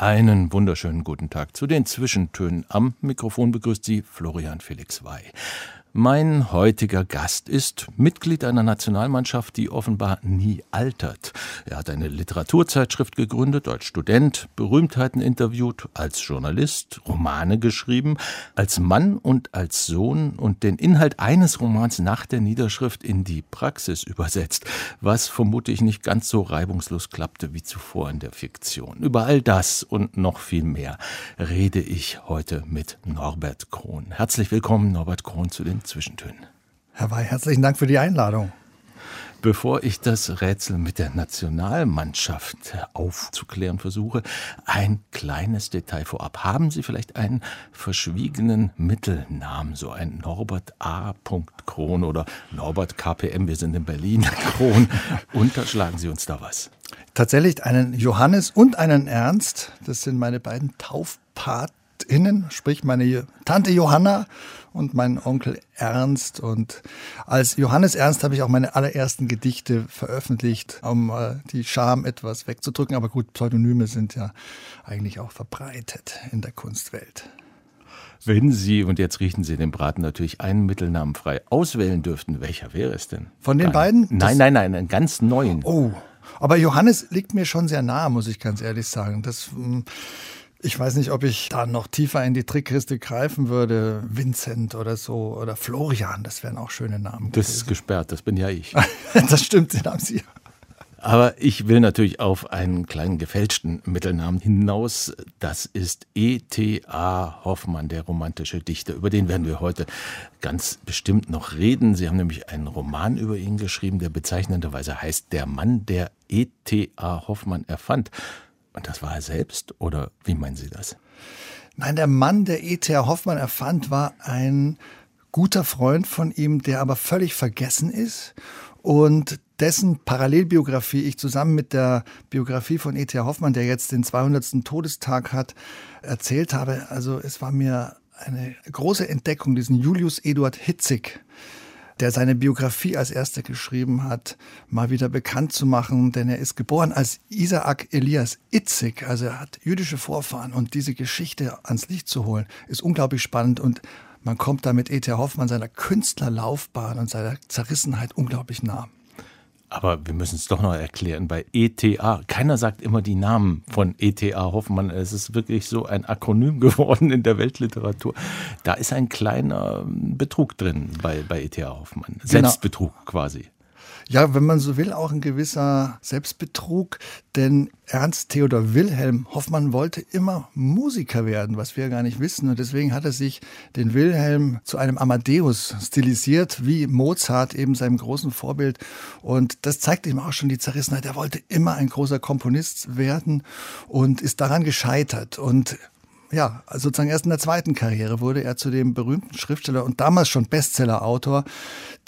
Einen wunderschönen guten Tag zu den Zwischentönen. Am Mikrofon begrüßt Sie Florian Felix Wey. Mein heutiger Gast ist Mitglied einer Nationalmannschaft, die offenbar nie altert. Er hat eine Literaturzeitschrift gegründet, als Student Berühmtheiten interviewt, als Journalist Romane geschrieben, als Mann und als Sohn und den Inhalt eines Romans nach der Niederschrift in die Praxis übersetzt, was vermutlich nicht ganz so reibungslos klappte wie zuvor in der Fiktion. Über all das und noch viel mehr rede ich heute mit Norbert Krohn. Herzlich willkommen, Norbert Krohn, zu den Zwischentönen. Herr Wey, herzlichen Dank für die Einladung. Bevor ich das Rätsel mit der Nationalmannschaft aufzuklären versuche, ein kleines Detail vorab. Haben Sie vielleicht einen verschwiegenen Mittelnamen, so ein Norbert A. Kron oder Norbert KPM, wir sind in Berlin, Kron. Unterschlagen Sie uns da was? Tatsächlich einen Johannes und einen Ernst. Das sind meine beiden Taufpatinnen, sprich meine Tante Johanna und mein Onkel Ernst. Und als Johannes Ernst habe ich auch meine allerersten Gedichte veröffentlicht, um äh, die Scham etwas wegzudrücken. Aber gut, Pseudonyme sind ja eigentlich auch verbreitet in der Kunstwelt. Wenn Sie, und jetzt riechen Sie den Braten natürlich einen Mittelnamen frei, auswählen dürften, welcher wäre es denn? Von den beiden? Nein, nein, nein, einen ganz neuen. Oh, aber Johannes liegt mir schon sehr nah, muss ich ganz ehrlich sagen. Das hm, ich weiß nicht, ob ich da noch tiefer in die Trickkiste greifen würde. Vincent oder so oder Florian, das wären auch schöne Namen. Das ist gesperrt, das bin ja ich. das stimmt, den haben Sie. Aber ich will natürlich auf einen kleinen gefälschten Mittelnamen hinaus. Das ist E.T.A. Hoffmann, der romantische Dichter. Über den werden wir heute ganz bestimmt noch reden. Sie haben nämlich einen Roman über ihn geschrieben, der bezeichnenderweise heißt Der Mann, der E.T.A. Hoffmann erfand. Und das war er selbst oder wie meinen Sie das? Nein, der Mann, der E.T.A. Hoffmann erfand, war ein guter Freund von ihm, der aber völlig vergessen ist und dessen Parallelbiografie ich zusammen mit der Biografie von E.T.A. Hoffmann, der jetzt den 200. Todestag hat, erzählt habe. Also es war mir eine große Entdeckung, diesen Julius Eduard Hitzig der seine Biografie als erster geschrieben hat, mal wieder bekannt zu machen, denn er ist geboren als Isaac Elias Itzig, also er hat jüdische Vorfahren und diese Geschichte ans Licht zu holen, ist unglaublich spannend und man kommt da mit E.T. Hoffmann seiner Künstlerlaufbahn und seiner Zerrissenheit unglaublich nah. Aber wir müssen es doch noch erklären bei ETA. Keiner sagt immer die Namen von ETA Hoffmann. Es ist wirklich so ein Akronym geworden in der Weltliteratur. Da ist ein kleiner Betrug drin bei, bei ETA Hoffmann. Genau. Selbstbetrug genau. quasi ja, wenn man so will, auch ein gewisser Selbstbetrug, denn Ernst Theodor Wilhelm Hoffmann wollte immer Musiker werden, was wir gar nicht wissen. Und deswegen hat er sich den Wilhelm zu einem Amadeus stilisiert, wie Mozart eben seinem großen Vorbild. Und das zeigt ihm auch schon die Zerrissenheit. Er wollte immer ein großer Komponist werden und ist daran gescheitert. Und ja, sozusagen erst in der zweiten Karriere wurde er zu dem berühmten Schriftsteller und damals schon Bestseller-Autor,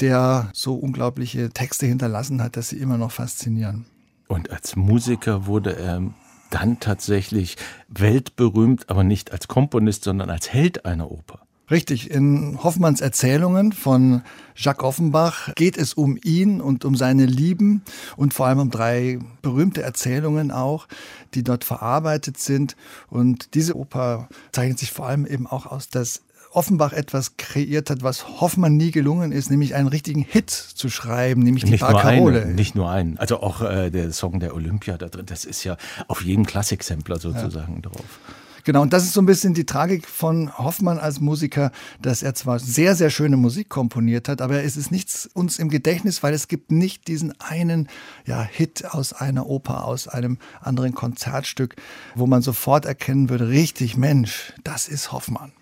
der so unglaubliche Texte hinterlassen hat, dass sie immer noch faszinieren. Und als Musiker wurde er dann tatsächlich weltberühmt, aber nicht als Komponist, sondern als Held einer Oper. Richtig, in Hoffmanns Erzählungen von Jacques Offenbach geht es um ihn und um seine Lieben und vor allem um drei berühmte Erzählungen auch, die dort verarbeitet sind. Und diese Oper zeichnet sich vor allem eben auch aus, dass Offenbach etwas kreiert hat, was Hoffmann nie gelungen ist, nämlich einen richtigen Hit zu schreiben, nämlich die nicht. Nur einen, nicht nur einen. Also auch äh, der Song der Olympia da drin, das ist ja auf jedem Klassiksampler sozusagen ja. drauf. Genau, und das ist so ein bisschen die Tragik von Hoffmann als Musiker, dass er zwar sehr, sehr schöne Musik komponiert hat, aber es ist nichts uns im Gedächtnis, weil es gibt nicht diesen einen ja, Hit aus einer Oper, aus einem anderen Konzertstück, wo man sofort erkennen würde, richtig Mensch, das ist Hoffmann.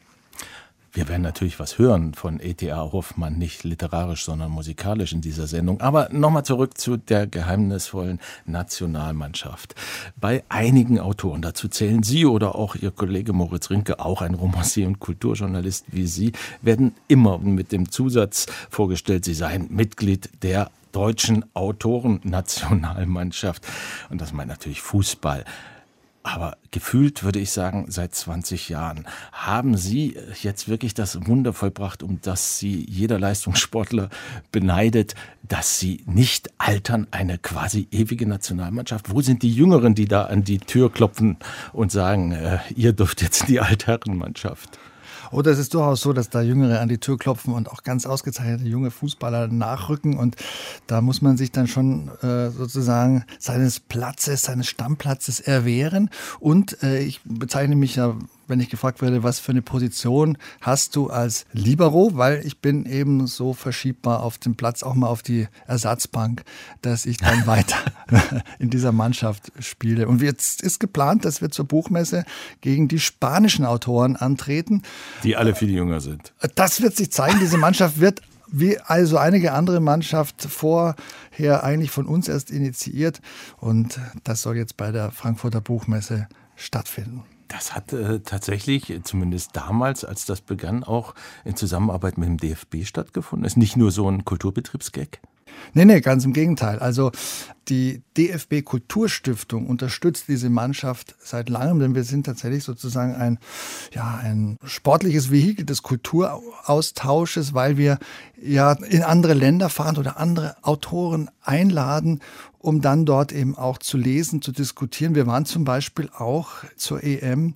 Wir werden natürlich was hören von E.T.A. Hoffmann, nicht literarisch, sondern musikalisch in dieser Sendung. Aber nochmal zurück zu der geheimnisvollen Nationalmannschaft. Bei einigen Autoren, dazu zählen Sie oder auch Ihr Kollege Moritz Rinke, auch ein Romancier und Kulturjournalist wie Sie, werden immer mit dem Zusatz vorgestellt, Sie seien Mitglied der deutschen Autorennationalmannschaft. Und das meint natürlich Fußball. Aber gefühlt würde ich sagen, seit 20 Jahren haben Sie jetzt wirklich das Wunder vollbracht, um das Sie jeder Leistungssportler beneidet, dass Sie nicht altern, eine quasi ewige Nationalmannschaft. Wo sind die Jüngeren, die da an die Tür klopfen und sagen, äh, ihr dürft jetzt in die Altherrenmannschaft? Oder es ist durchaus so, dass da Jüngere an die Tür klopfen und auch ganz ausgezeichnete junge Fußballer nachrücken. Und da muss man sich dann schon äh, sozusagen seines Platzes, seines Stammplatzes erwehren. Und äh, ich bezeichne mich ja wenn ich gefragt werde, was für eine Position hast du als Libero, weil ich bin eben so verschiebbar auf dem Platz, auch mal auf die Ersatzbank, dass ich dann weiter in dieser Mannschaft spiele. Und jetzt ist geplant, dass wir zur Buchmesse gegen die spanischen Autoren antreten. Die alle viel jünger sind. Das wird sich zeigen. Diese Mannschaft wird wie also einige andere Mannschaft vorher eigentlich von uns erst initiiert. Und das soll jetzt bei der Frankfurter Buchmesse stattfinden. Das hat äh, tatsächlich, zumindest damals, als das begann, auch in Zusammenarbeit mit dem DFB stattgefunden. Ist nicht nur so ein Kulturbetriebsgag? Nee, nee, ganz im Gegenteil. Also die DFB Kulturstiftung unterstützt diese Mannschaft seit langem, denn wir sind tatsächlich sozusagen ein, ja, ein sportliches Vehikel des Kulturaustausches, weil wir ja in andere Länder fahren oder andere Autoren einladen, um dann dort eben auch zu lesen, zu diskutieren. Wir waren zum Beispiel auch zur EM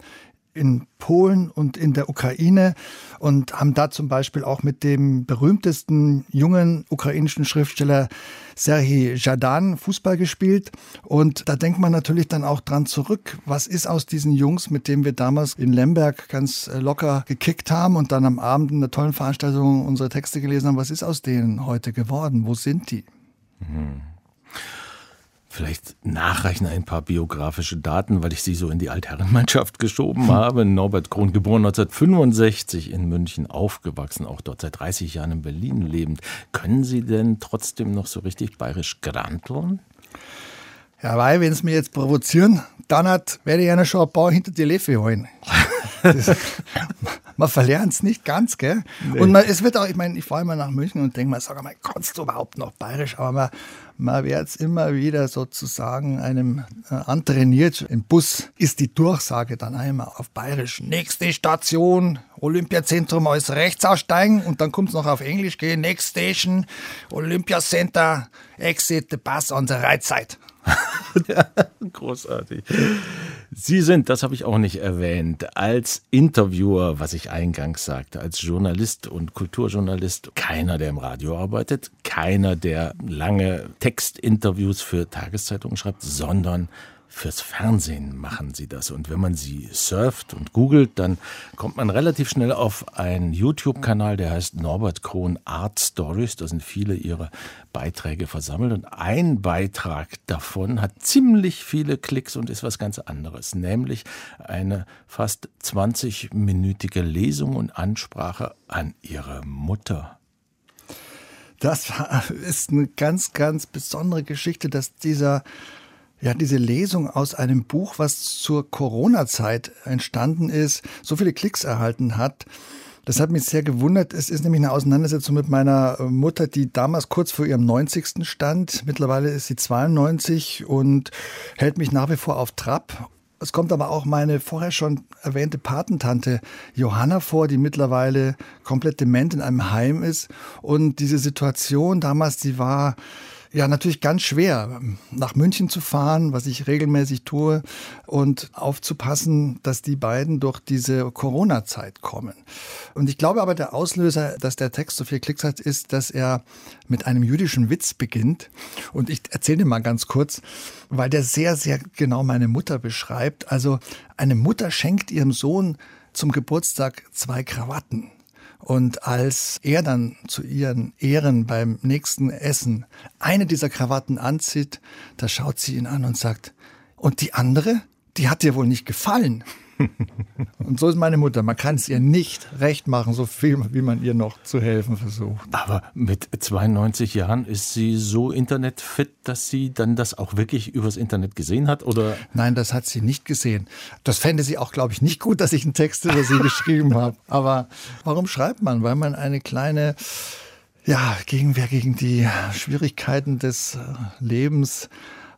in Polen und in der Ukraine und haben da zum Beispiel auch mit dem berühmtesten jungen ukrainischen Schriftsteller Serhii Jadan Fußball gespielt. Und da denkt man natürlich dann auch dran zurück, was ist aus diesen Jungs, mit denen wir damals in Lemberg ganz äh, locker gekickt haben und dann am Abend in einer tollen Veranstaltung unsere Texte gelesen haben, was ist aus denen heute geworden? Wo sind die? Mhm vielleicht nachreichen ein paar biografische Daten, weil ich sie so in die Altherrenmannschaft geschoben habe. Norbert Krohn, geboren 1965 in München, aufgewachsen, auch dort seit 30 Jahren in Berlin lebend. Können Sie denn trotzdem noch so richtig bayerisch granteln? Ja, weil, wenn Sie mich jetzt provozieren, dann hat, werde ich einer schon ein paar hinter die Leffe holen. man verlernt es nicht ganz, gell? Nee. Und man, es wird auch, ich meine, ich fahre immer nach München und denke mir, sag mal, kannst du überhaupt noch bayerisch? Aber man, man wird es immer wieder sozusagen einem äh, antrainiert. Im Bus ist die Durchsage dann einmal auf bayerisch. Nächste Station, Olympiazentrum als rechts aussteigen und dann kommt es noch auf Englisch gehen. Next Station, Olympiacenter, Exit the bus on the right side. ja, großartig. Sie sind, das habe ich auch nicht erwähnt, als Interviewer, was ich eingangs sagte, als Journalist und Kulturjournalist, keiner, der im Radio arbeitet, keiner, der lange Textinterviews für Tageszeitungen schreibt, sondern Fürs Fernsehen machen sie das. Und wenn man sie surft und googelt, dann kommt man relativ schnell auf einen YouTube-Kanal, der heißt Norbert Krohn Art Stories. Da sind viele ihre Beiträge versammelt. Und ein Beitrag davon hat ziemlich viele Klicks und ist was ganz anderes. Nämlich eine fast 20-minütige Lesung und Ansprache an ihre Mutter. Das ist eine ganz, ganz besondere Geschichte, dass dieser ja, diese Lesung aus einem Buch, was zur Corona-Zeit entstanden ist, so viele Klicks erhalten hat. Das hat mich sehr gewundert. Es ist nämlich eine Auseinandersetzung mit meiner Mutter, die damals kurz vor ihrem 90. stand. Mittlerweile ist sie 92 und hält mich nach wie vor auf Trab. Es kommt aber auch meine vorher schon erwähnte Patentante Johanna vor, die mittlerweile komplett dement in einem Heim ist. Und diese Situation damals, die war ja, natürlich ganz schwer, nach München zu fahren, was ich regelmäßig tue, und aufzupassen, dass die beiden durch diese Corona-Zeit kommen. Und ich glaube aber, der Auslöser, dass der Text so viel Klicks hat, ist, dass er mit einem jüdischen Witz beginnt. Und ich erzähle dir mal ganz kurz, weil der sehr, sehr genau meine Mutter beschreibt. Also eine Mutter schenkt ihrem Sohn zum Geburtstag zwei Krawatten. Und als er dann zu ihren Ehren beim nächsten Essen eine dieser Krawatten anzieht, da schaut sie ihn an und sagt, und die andere, die hat dir wohl nicht gefallen. Und so ist meine Mutter. Man kann es ihr nicht recht machen, so viel, wie man ihr noch zu helfen versucht. Aber mit 92 Jahren ist sie so internetfit, dass sie dann das auch wirklich übers Internet gesehen hat? Oder? Nein, das hat sie nicht gesehen. Das fände sie auch, glaube ich, nicht gut, dass ich einen Text über sie geschrieben habe. Aber warum schreibt man? Weil man eine kleine ja, Gegenwehr gegen die Schwierigkeiten des äh, Lebens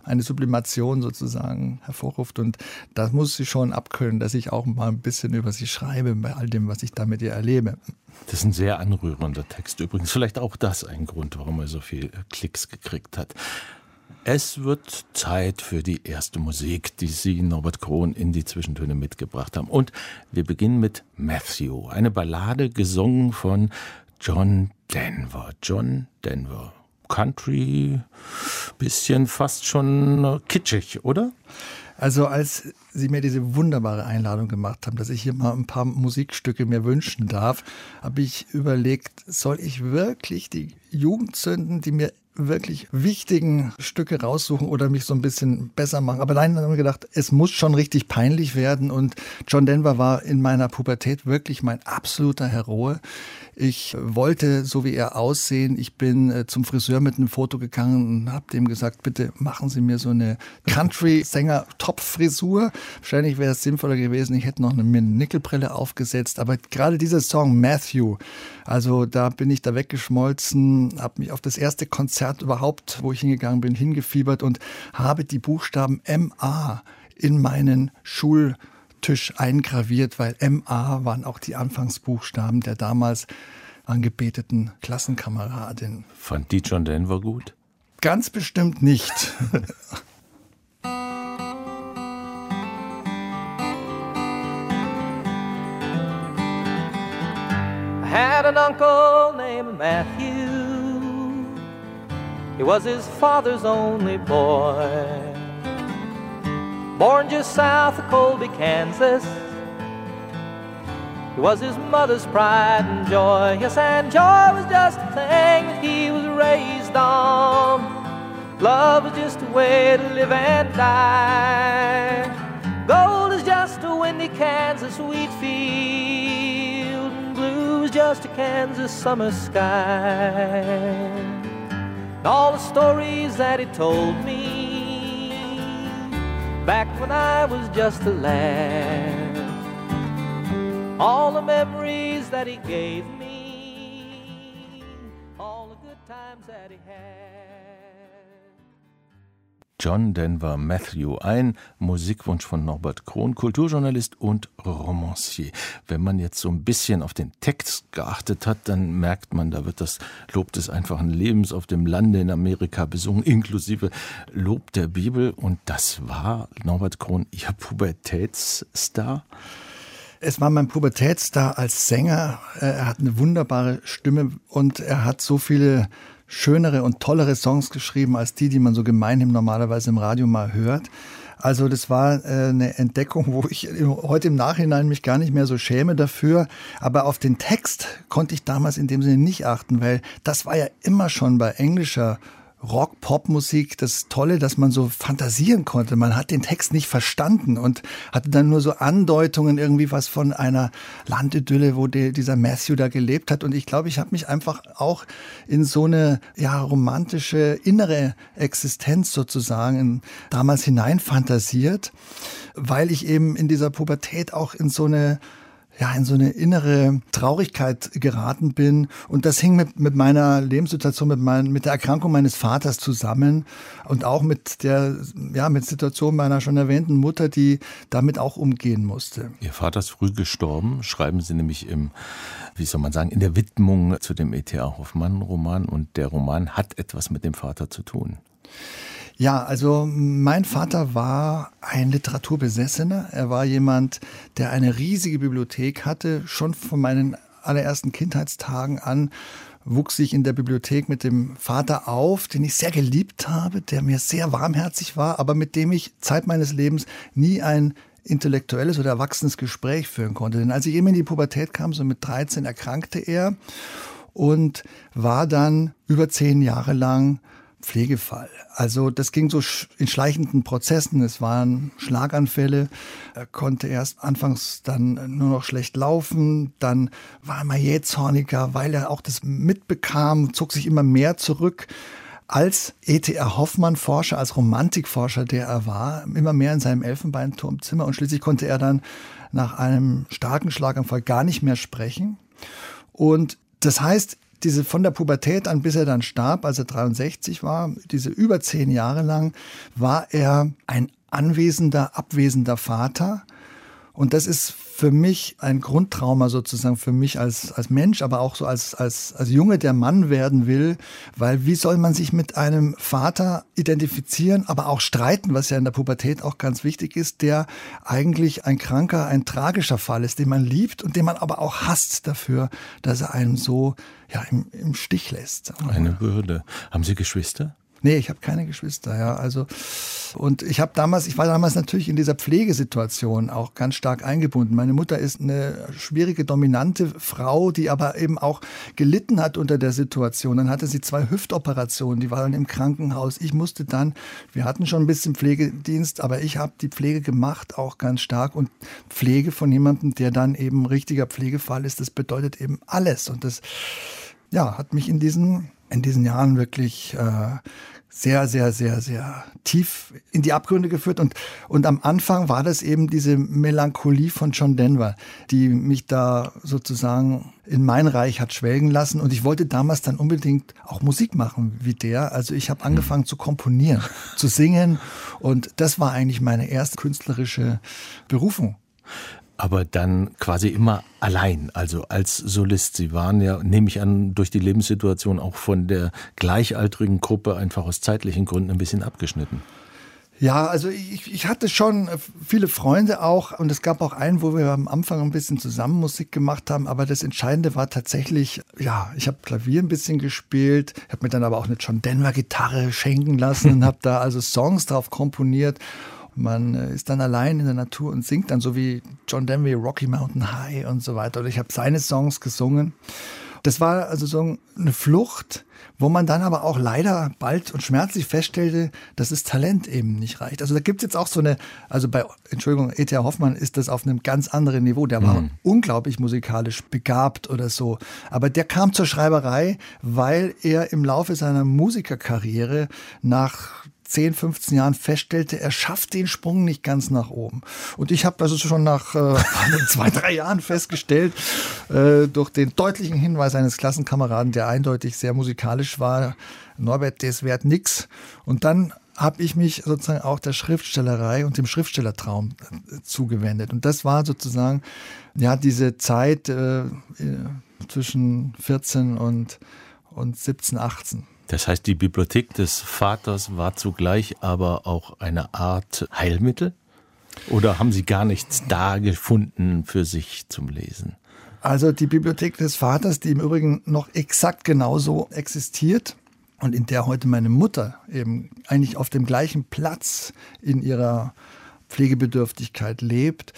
eine Sublimation sozusagen hervorruft. Und das muss sie schon abkönnen, dass ich auch mal ein bisschen über sie schreibe, bei all dem, was ich da mit ihr erlebe. Das ist ein sehr anrührender Text übrigens. Vielleicht auch das ein Grund, warum er so viel Klicks gekriegt hat. Es wird Zeit für die erste Musik, die Sie, Norbert Krohn, in die Zwischentöne mitgebracht haben. Und wir beginnen mit Matthew, eine Ballade gesungen von John Denver. John Denver. Country, bisschen fast schon kitschig, oder? Also als Sie mir diese wunderbare Einladung gemacht haben, dass ich hier mal ein paar Musikstücke mir wünschen darf, habe ich überlegt, soll ich wirklich die Jugendzünden, die mir wirklich wichtigen Stücke raussuchen oder mich so ein bisschen besser machen. Aber nein, haben wir gedacht, es muss schon richtig peinlich werden. Und John Denver war in meiner Pubertät wirklich mein absoluter Heroe. Ich wollte so wie er aussehen. Ich bin äh, zum Friseur mit einem Foto gegangen und habe dem gesagt, bitte machen Sie mir so eine Country-Sänger-Top-Frisur. Wahrscheinlich wäre es sinnvoller gewesen, ich hätte noch eine Nickelbrille aufgesetzt. Aber gerade dieser Song Matthew, also da bin ich da weggeschmolzen, habe mich auf das erste Konzert überhaupt, wo ich hingegangen bin, hingefiebert und habe die Buchstaben MA in meinen Schul Tisch eingraviert, weil MA waren auch die Anfangsbuchstaben der damals angebeteten Klassenkameradin. Fand die John Denver gut? Ganz bestimmt nicht. I had an uncle named Matthew. He was his father's only boy. Born just south of Colby, Kansas. He was his mother's pride and joy. Yes, and joy was just a thing that he was raised on. Love was just a way to live and die. Gold is just a windy Kansas wheat field, and blue is just a Kansas summer sky. And all the stories that he told me back when I was just a lad. All the memories that he gave me, all the good times that he had. John Denver Matthew, ein Musikwunsch von Norbert Krohn, Kulturjournalist und Romancier. Wenn man jetzt so ein bisschen auf den Text geachtet hat, dann merkt man, da wird das Lob des einfachen Lebens auf dem Lande in Amerika besungen, inklusive Lob der Bibel. Und das war Norbert Krohn, Ihr Pubertätsstar? Es war mein Pubertätsstar als Sänger. Er hat eine wunderbare Stimme und er hat so viele schönere und tollere Songs geschrieben als die, die man so gemeinhin normalerweise im Radio mal hört. Also das war äh, eine Entdeckung, wo ich heute im Nachhinein mich gar nicht mehr so schäme dafür. Aber auf den Text konnte ich damals in dem Sinne nicht achten, weil das war ja immer schon bei englischer Rock-Pop-Musik das Tolle, dass man so fantasieren konnte. Man hat den Text nicht verstanden und hatte dann nur so Andeutungen irgendwie was von einer Landidylle, wo der, dieser Matthew da gelebt hat. Und ich glaube, ich habe mich einfach auch in so eine ja romantische innere Existenz sozusagen damals hineinfantasiert, weil ich eben in dieser Pubertät auch in so eine ja, in so eine innere Traurigkeit geraten bin. Und das hing mit, mit meiner Lebenssituation, mit, mein, mit der Erkrankung meines Vaters zusammen und auch mit der, ja, mit Situation meiner schon erwähnten Mutter, die damit auch umgehen musste. Ihr Vater ist früh gestorben, schreiben Sie nämlich im, wie soll man sagen, in der Widmung zu dem E.T.A. Hoffmann-Roman und der Roman hat etwas mit dem Vater zu tun. Ja, also mein Vater war ein Literaturbesessener. Er war jemand, der eine riesige Bibliothek hatte. Schon von meinen allerersten Kindheitstagen an wuchs ich in der Bibliothek mit dem Vater auf, den ich sehr geliebt habe, der mir sehr warmherzig war, aber mit dem ich Zeit meines Lebens nie ein intellektuelles oder erwachsenes Gespräch führen konnte. Denn als ich eben in die Pubertät kam, so mit 13, erkrankte er und war dann über zehn Jahre lang Pflegefall. Also das ging so in schleichenden Prozessen. Es waren Schlaganfälle. Er konnte erst anfangs dann nur noch schlecht laufen. Dann war er mal jähzorniger, weil er auch das mitbekam, zog sich immer mehr zurück als E.T.R. Hoffmann-Forscher, als Romantikforscher, der er war, immer mehr in seinem Elfenbeinturmzimmer und schließlich konnte er dann nach einem starken Schlaganfall gar nicht mehr sprechen. Und das heißt, diese von der Pubertät an, bis er dann starb, als er 63 war, diese über zehn Jahre lang, war er ein anwesender, abwesender Vater. Und das ist für mich ein Grundtrauma sozusagen für mich als, als Mensch, aber auch so als, als, als Junge, der Mann werden will, weil wie soll man sich mit einem Vater identifizieren, aber auch streiten, was ja in der Pubertät auch ganz wichtig ist, der eigentlich ein kranker, ein tragischer Fall ist, den man liebt und den man aber auch hasst dafür, dass er einen so ja, im, im Stich lässt. Eine Würde. Haben Sie Geschwister? Nee, ich habe keine Geschwister, ja. Also und ich habe damals, ich war damals natürlich in dieser Pflegesituation auch ganz stark eingebunden. Meine Mutter ist eine schwierige, dominante Frau, die aber eben auch gelitten hat unter der Situation. Dann hatte sie zwei Hüftoperationen, die waren im Krankenhaus. Ich musste dann, wir hatten schon ein bisschen Pflegedienst, aber ich habe die Pflege gemacht, auch ganz stark. Und Pflege von jemandem, der dann eben richtiger Pflegefall ist, das bedeutet eben alles. Und das ja, hat mich in diesen in diesen Jahren wirklich äh, sehr, sehr, sehr, sehr tief in die Abgründe geführt. Und, und am Anfang war das eben diese Melancholie von John Denver, die mich da sozusagen in mein Reich hat schwelgen lassen. Und ich wollte damals dann unbedingt auch Musik machen wie der. Also ich habe angefangen zu komponieren, zu singen. Und das war eigentlich meine erste künstlerische Berufung aber dann quasi immer allein, also als Solist. Sie waren ja, nehme ich an, durch die Lebenssituation auch von der gleichaltrigen Gruppe einfach aus zeitlichen Gründen ein bisschen abgeschnitten. Ja, also ich, ich hatte schon viele Freunde auch und es gab auch einen, wo wir am Anfang ein bisschen zusammen Musik gemacht haben, aber das Entscheidende war tatsächlich, ja, ich habe Klavier ein bisschen gespielt, habe mir dann aber auch eine John Denver Gitarre schenken lassen und habe da also Songs drauf komponiert man äh, ist dann allein in der Natur und singt dann so wie John Denver, Rocky Mountain High und so weiter. Oder ich habe seine Songs gesungen. Das war also so eine Flucht, wo man dann aber auch leider bald und schmerzlich feststellte, dass das Talent eben nicht reicht. Also da gibt es jetzt auch so eine, also bei, Entschuldigung, E.T.A. Hoffmann ist das auf einem ganz anderen Niveau. Der war mhm. unglaublich musikalisch begabt oder so. Aber der kam zur Schreiberei, weil er im Laufe seiner Musikerkarriere nach 10, 15 Jahren feststellte, er schafft den Sprung nicht ganz nach oben. Und ich habe also schon nach äh, zwei, drei Jahren festgestellt, äh, durch den deutlichen Hinweis eines Klassenkameraden, der eindeutig sehr musikalisch war, Norbert, das wert nix. Und dann habe ich mich sozusagen auch der Schriftstellerei und dem Schriftstellertraum äh, zugewendet. Und das war sozusagen ja diese Zeit äh, zwischen 14 und, und 17, 18. Das heißt, die Bibliothek des Vaters war zugleich aber auch eine Art Heilmittel? Oder haben Sie gar nichts da gefunden für sich zum Lesen? Also die Bibliothek des Vaters, die im Übrigen noch exakt genauso existiert und in der heute meine Mutter eben eigentlich auf dem gleichen Platz in ihrer Pflegebedürftigkeit lebt,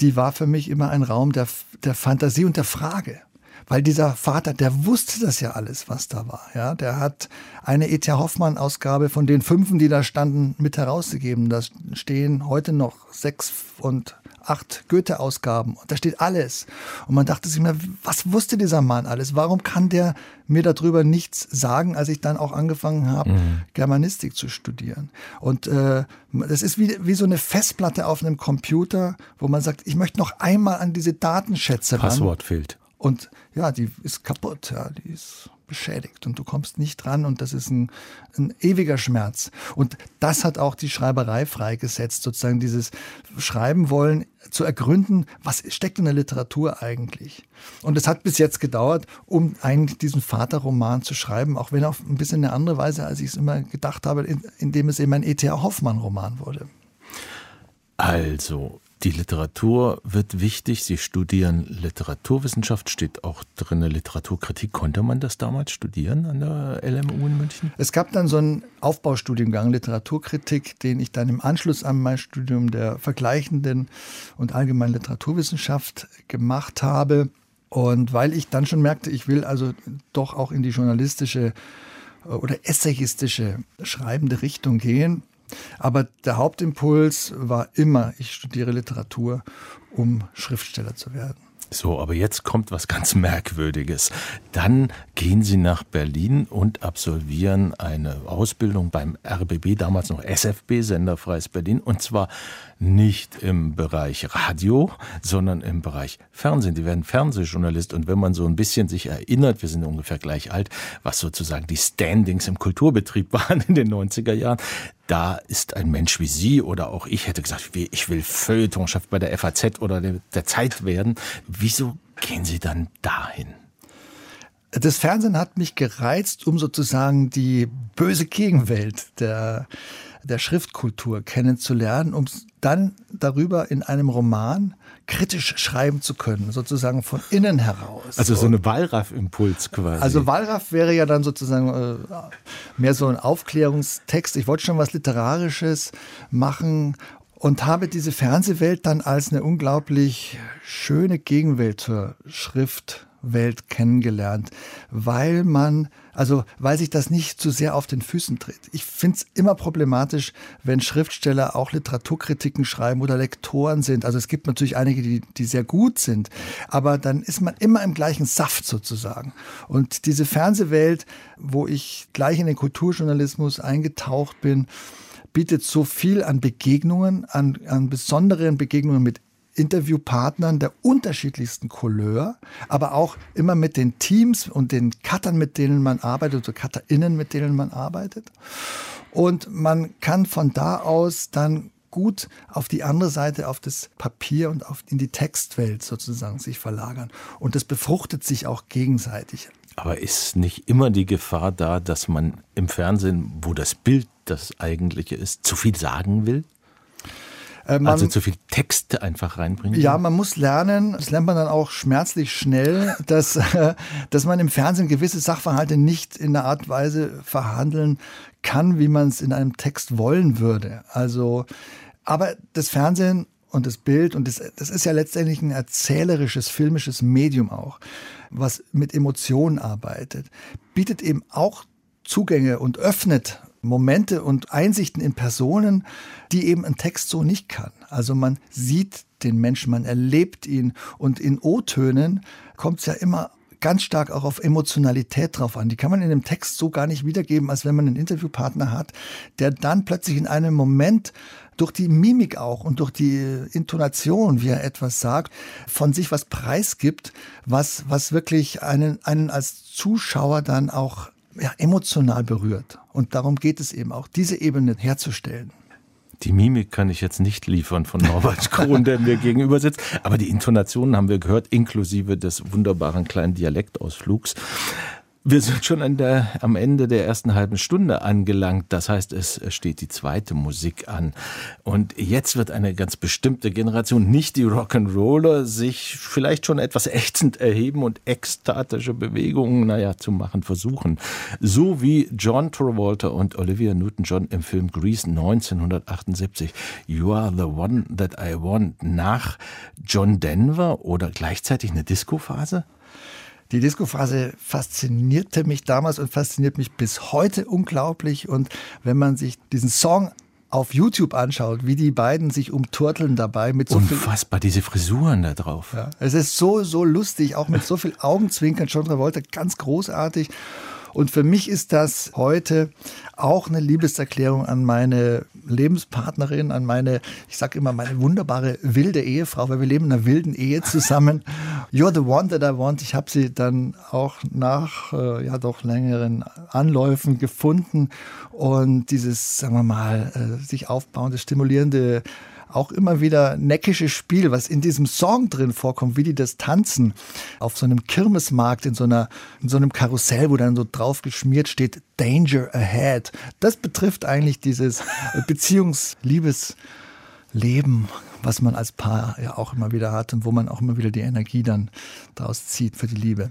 die war für mich immer ein Raum der, der Fantasie und der Frage. Weil dieser Vater, der wusste das ja alles, was da war. Ja, der hat eine E.T. Hoffmann-Ausgabe von den fünfen, die da standen, mit herausgegeben. Da stehen heute noch sechs und acht Goethe-Ausgaben. Und da steht alles. Und man dachte sich mir, was wusste dieser Mann alles? Warum kann der mir darüber nichts sagen, als ich dann auch angefangen habe, mhm. Germanistik zu studieren? Und äh, das ist wie, wie so eine Festplatte auf einem Computer, wo man sagt, ich möchte noch einmal an diese Datenschätze ran. Passwort fehlt. Und ja, die ist kaputt, ja, die ist beschädigt und du kommst nicht dran und das ist ein, ein ewiger Schmerz. Und das hat auch die Schreiberei freigesetzt, sozusagen dieses Schreiben wollen, zu ergründen, was steckt in der Literatur eigentlich. Und es hat bis jetzt gedauert, um einen, diesen Vaterroman zu schreiben, auch wenn auf ein bisschen eine andere Weise, als ich es immer gedacht habe, indem es eben ein E.T.A. Hoffmann-Roman wurde. Also, die Literatur wird wichtig. Sie studieren Literaturwissenschaft, steht auch drin Literaturkritik. Konnte man das damals studieren an der LMU in München? Es gab dann so einen Aufbaustudiengang Literaturkritik, den ich dann im Anschluss an mein Studium der vergleichenden und allgemeinen Literaturwissenschaft gemacht habe. Und weil ich dann schon merkte, ich will also doch auch in die journalistische oder essayistische schreibende Richtung gehen. Aber der Hauptimpuls war immer, ich studiere Literatur, um Schriftsteller zu werden. So, aber jetzt kommt was ganz Merkwürdiges. Dann gehen Sie nach Berlin und absolvieren eine Ausbildung beim RBB, damals noch SFB, Senderfreies Berlin, und zwar nicht im Bereich Radio, sondern im Bereich Fernsehen. Die werden Fernsehjournalist und wenn man so ein bisschen sich erinnert, wir sind ungefähr gleich alt, was sozusagen die Standings im Kulturbetrieb waren in den 90er Jahren, da ist ein Mensch wie Sie oder auch ich hätte gesagt, ich will Feuilletonchef bei der FAZ oder der Zeit werden. Wieso gehen Sie dann dahin? Das Fernsehen hat mich gereizt, um sozusagen die böse Gegenwelt der, der Schriftkultur kennenzulernen, um dann darüber in einem Roman kritisch schreiben zu können, sozusagen von innen heraus. Also so eine Wallraff-Impuls quasi. Also Wallraff wäre ja dann sozusagen äh, mehr so ein Aufklärungstext. Ich wollte schon was Literarisches machen und habe diese Fernsehwelt dann als eine unglaublich schöne Gegenwelt zur Schrift Welt kennengelernt, weil man, also weil sich das nicht zu sehr auf den Füßen tritt. Ich finde es immer problematisch, wenn Schriftsteller auch Literaturkritiken schreiben oder Lektoren sind. Also es gibt natürlich einige, die, die sehr gut sind, aber dann ist man immer im gleichen Saft sozusagen. Und diese Fernsehwelt, wo ich gleich in den Kulturjournalismus eingetaucht bin, bietet so viel an Begegnungen, an, an besonderen Begegnungen mit Interviewpartnern der unterschiedlichsten Couleur, aber auch immer mit den Teams und den Cuttern, mit denen man arbeitet, oder CutterInnen, mit denen man arbeitet. Und man kann von da aus dann gut auf die andere Seite, auf das Papier und auf, in die Textwelt sozusagen sich verlagern. Und das befruchtet sich auch gegenseitig. Aber ist nicht immer die Gefahr da, dass man im Fernsehen, wo das Bild das eigentliche ist, zu viel sagen will? Äh, man, also zu viel Text einfach reinbringen? Ja, man muss lernen, das lernt man dann auch schmerzlich schnell, dass, dass man im Fernsehen gewisse Sachverhalte nicht in der Art und Weise verhandeln kann, wie man es in einem Text wollen würde. Also, aber das Fernsehen und das Bild, und das, das ist ja letztendlich ein erzählerisches, filmisches Medium auch, was mit Emotionen arbeitet, bietet eben auch Zugänge und öffnet Momente und Einsichten in Personen, die eben ein Text so nicht kann. Also man sieht den Menschen, man erlebt ihn und in O-Tönen kommt es ja immer ganz stark auch auf Emotionalität drauf an. Die kann man in dem Text so gar nicht wiedergeben, als wenn man einen Interviewpartner hat, der dann plötzlich in einem Moment durch die Mimik auch und durch die Intonation, wie er etwas sagt, von sich was preisgibt, was, was wirklich einen, einen als Zuschauer dann auch ja, emotional berührt. Und darum geht es eben auch, diese Ebene herzustellen. Die Mimik kann ich jetzt nicht liefern von Norbert Krohn, der mir gegenüber sitzt. Aber die Intonationen haben wir gehört, inklusive des wunderbaren kleinen Dialektausflugs. Wir sind schon an der, am Ende der ersten halben Stunde angelangt. Das heißt, es steht die zweite Musik an. Und jetzt wird eine ganz bestimmte Generation, nicht die Rock'n'Roller, sich vielleicht schon etwas ächzend erheben und ekstatische Bewegungen, naja, zu machen versuchen. So wie John Travolta und Olivia Newton-John im Film Grease 1978. You are the one that I want nach John Denver oder gleichzeitig eine Disco-Phase? Die Disco-Phase faszinierte mich damals und fasziniert mich bis heute unglaublich. Und wenn man sich diesen Song auf YouTube anschaut, wie die beiden sich umturteln dabei mit so Unfassbar, viel, diese Frisuren da drauf. Ja, es ist so, so lustig, auch mit so viel Augenzwinkern. John Travolta, ganz großartig. Und für mich ist das heute auch eine Liebeserklärung an meine Lebenspartnerin, an meine, ich sage immer, meine wunderbare wilde Ehefrau, weil wir leben in einer wilden Ehe zusammen. You're the one that I want. Ich habe sie dann auch nach äh, ja doch längeren Anläufen gefunden und dieses, sagen wir mal, äh, sich aufbauende, stimulierende auch immer wieder neckische Spiel, was in diesem Song drin vorkommt, wie die das tanzen auf so einem Kirmesmarkt in so einer in so einem Karussell, wo dann so drauf geschmiert steht Danger ahead. Das betrifft eigentlich dieses Beziehungs-Liebesleben, was man als Paar ja auch immer wieder hat und wo man auch immer wieder die Energie dann daraus zieht für die Liebe.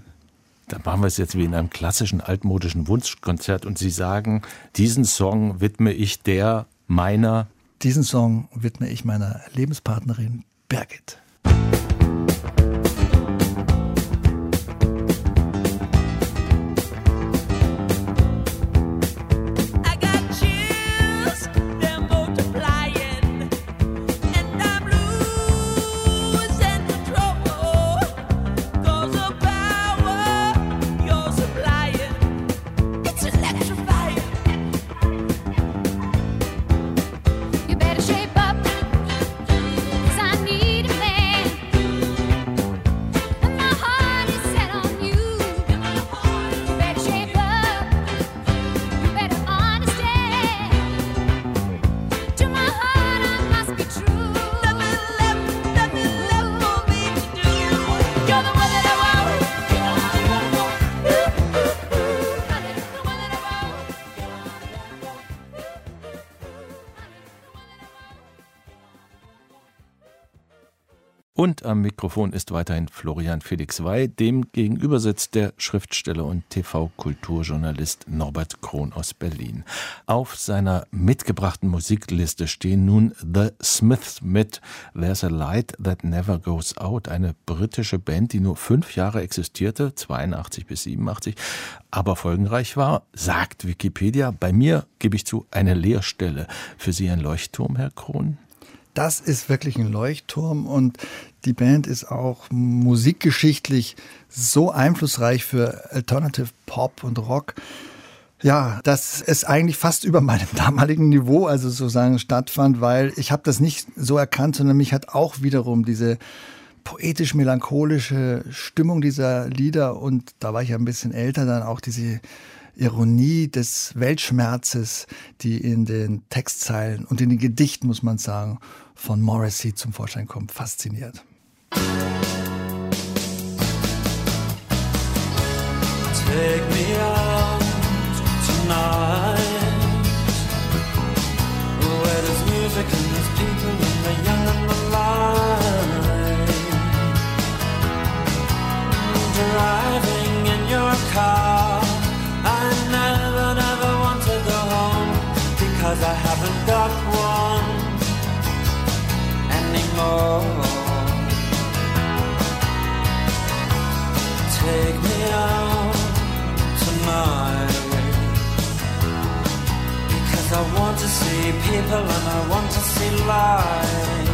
Da machen wir es jetzt wie in einem klassischen altmodischen Wunschkonzert und Sie sagen, diesen Song widme ich der meiner diesen Song widme ich meiner Lebenspartnerin Birgit. Und am Mikrofon ist weiterhin Florian Felix Wey. Dem gegenüber sitzt der Schriftsteller und TV-Kulturjournalist Norbert Krohn aus Berlin. Auf seiner mitgebrachten Musikliste stehen nun The Smiths mit There's a Light That Never Goes Out, eine britische Band, die nur fünf Jahre existierte, 82 bis 87, aber folgenreich war, sagt Wikipedia. Bei mir gebe ich zu eine Leerstelle. Für Sie ein Leuchtturm, Herr Krohn? Das ist wirklich ein Leuchtturm und die Band ist auch musikgeschichtlich so einflussreich für Alternative Pop und Rock. Ja, dass es eigentlich fast über meinem damaligen Niveau, also sozusagen stattfand, weil ich habe das nicht so erkannt, sondern mich hat auch wiederum diese poetisch-melancholische Stimmung dieser Lieder und da war ich ja ein bisschen älter, dann auch diese Ironie des Weltschmerzes, die in den Textzeilen und in den Gedichten, muss man sagen, von Morrissey zum Vorschein kommt, fasziniert. Take me out tonight. Where there's music and there's people and young and Driving in your car. I never, never want to go home Because I haven't got one anymore want to see people and I want to see light.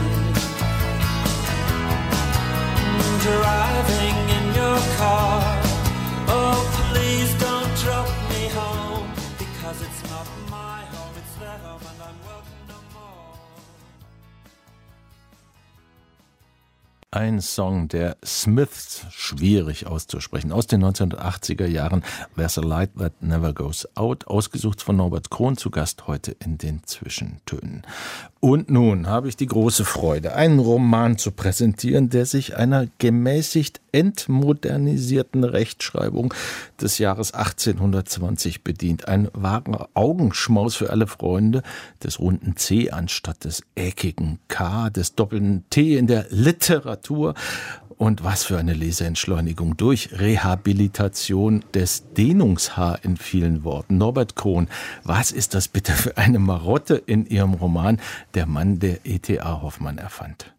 Driving in your car. Oh please don't drop me home Because it's Ein Song der Smiths, schwierig auszusprechen, aus den 1980er Jahren. There's a Light That Never Goes Out, ausgesucht von Norbert Krohn, zu Gast heute in den Zwischentönen. Und nun habe ich die große Freude, einen Roman zu präsentieren, der sich einer gemäßigt entmodernisierten Rechtschreibung des Jahres 1820 bedient. Ein wahrer Augenschmaus für alle Freunde des runden C anstatt des eckigen K, des doppelten T in der Literatur. Und was für eine Leseentschleunigung durch Rehabilitation des Dehnungshaar in vielen Worten. Norbert Krohn, was ist das bitte für eine Marotte in Ihrem Roman Der Mann, der E.T.A. Hoffmann erfand?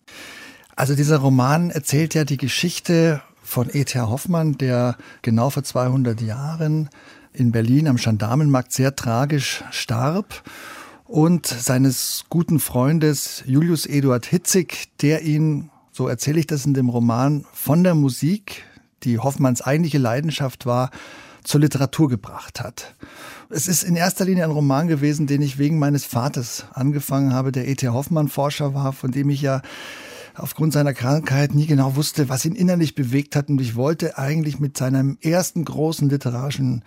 Also dieser Roman erzählt ja die Geschichte von E.T.A. Hoffmann, der genau vor 200 Jahren in Berlin am Gendarmenmarkt sehr tragisch starb und seines guten Freundes Julius Eduard Hitzig, der ihn so erzähle ich das in dem Roman, von der Musik, die Hoffmanns eigentliche Leidenschaft war, zur Literatur gebracht hat. Es ist in erster Linie ein Roman gewesen, den ich wegen meines Vaters angefangen habe, der E.T. Hoffmann Forscher war, von dem ich ja aufgrund seiner Krankheit nie genau wusste, was ihn innerlich bewegt hat. Und ich wollte eigentlich mit seinem ersten großen literarischen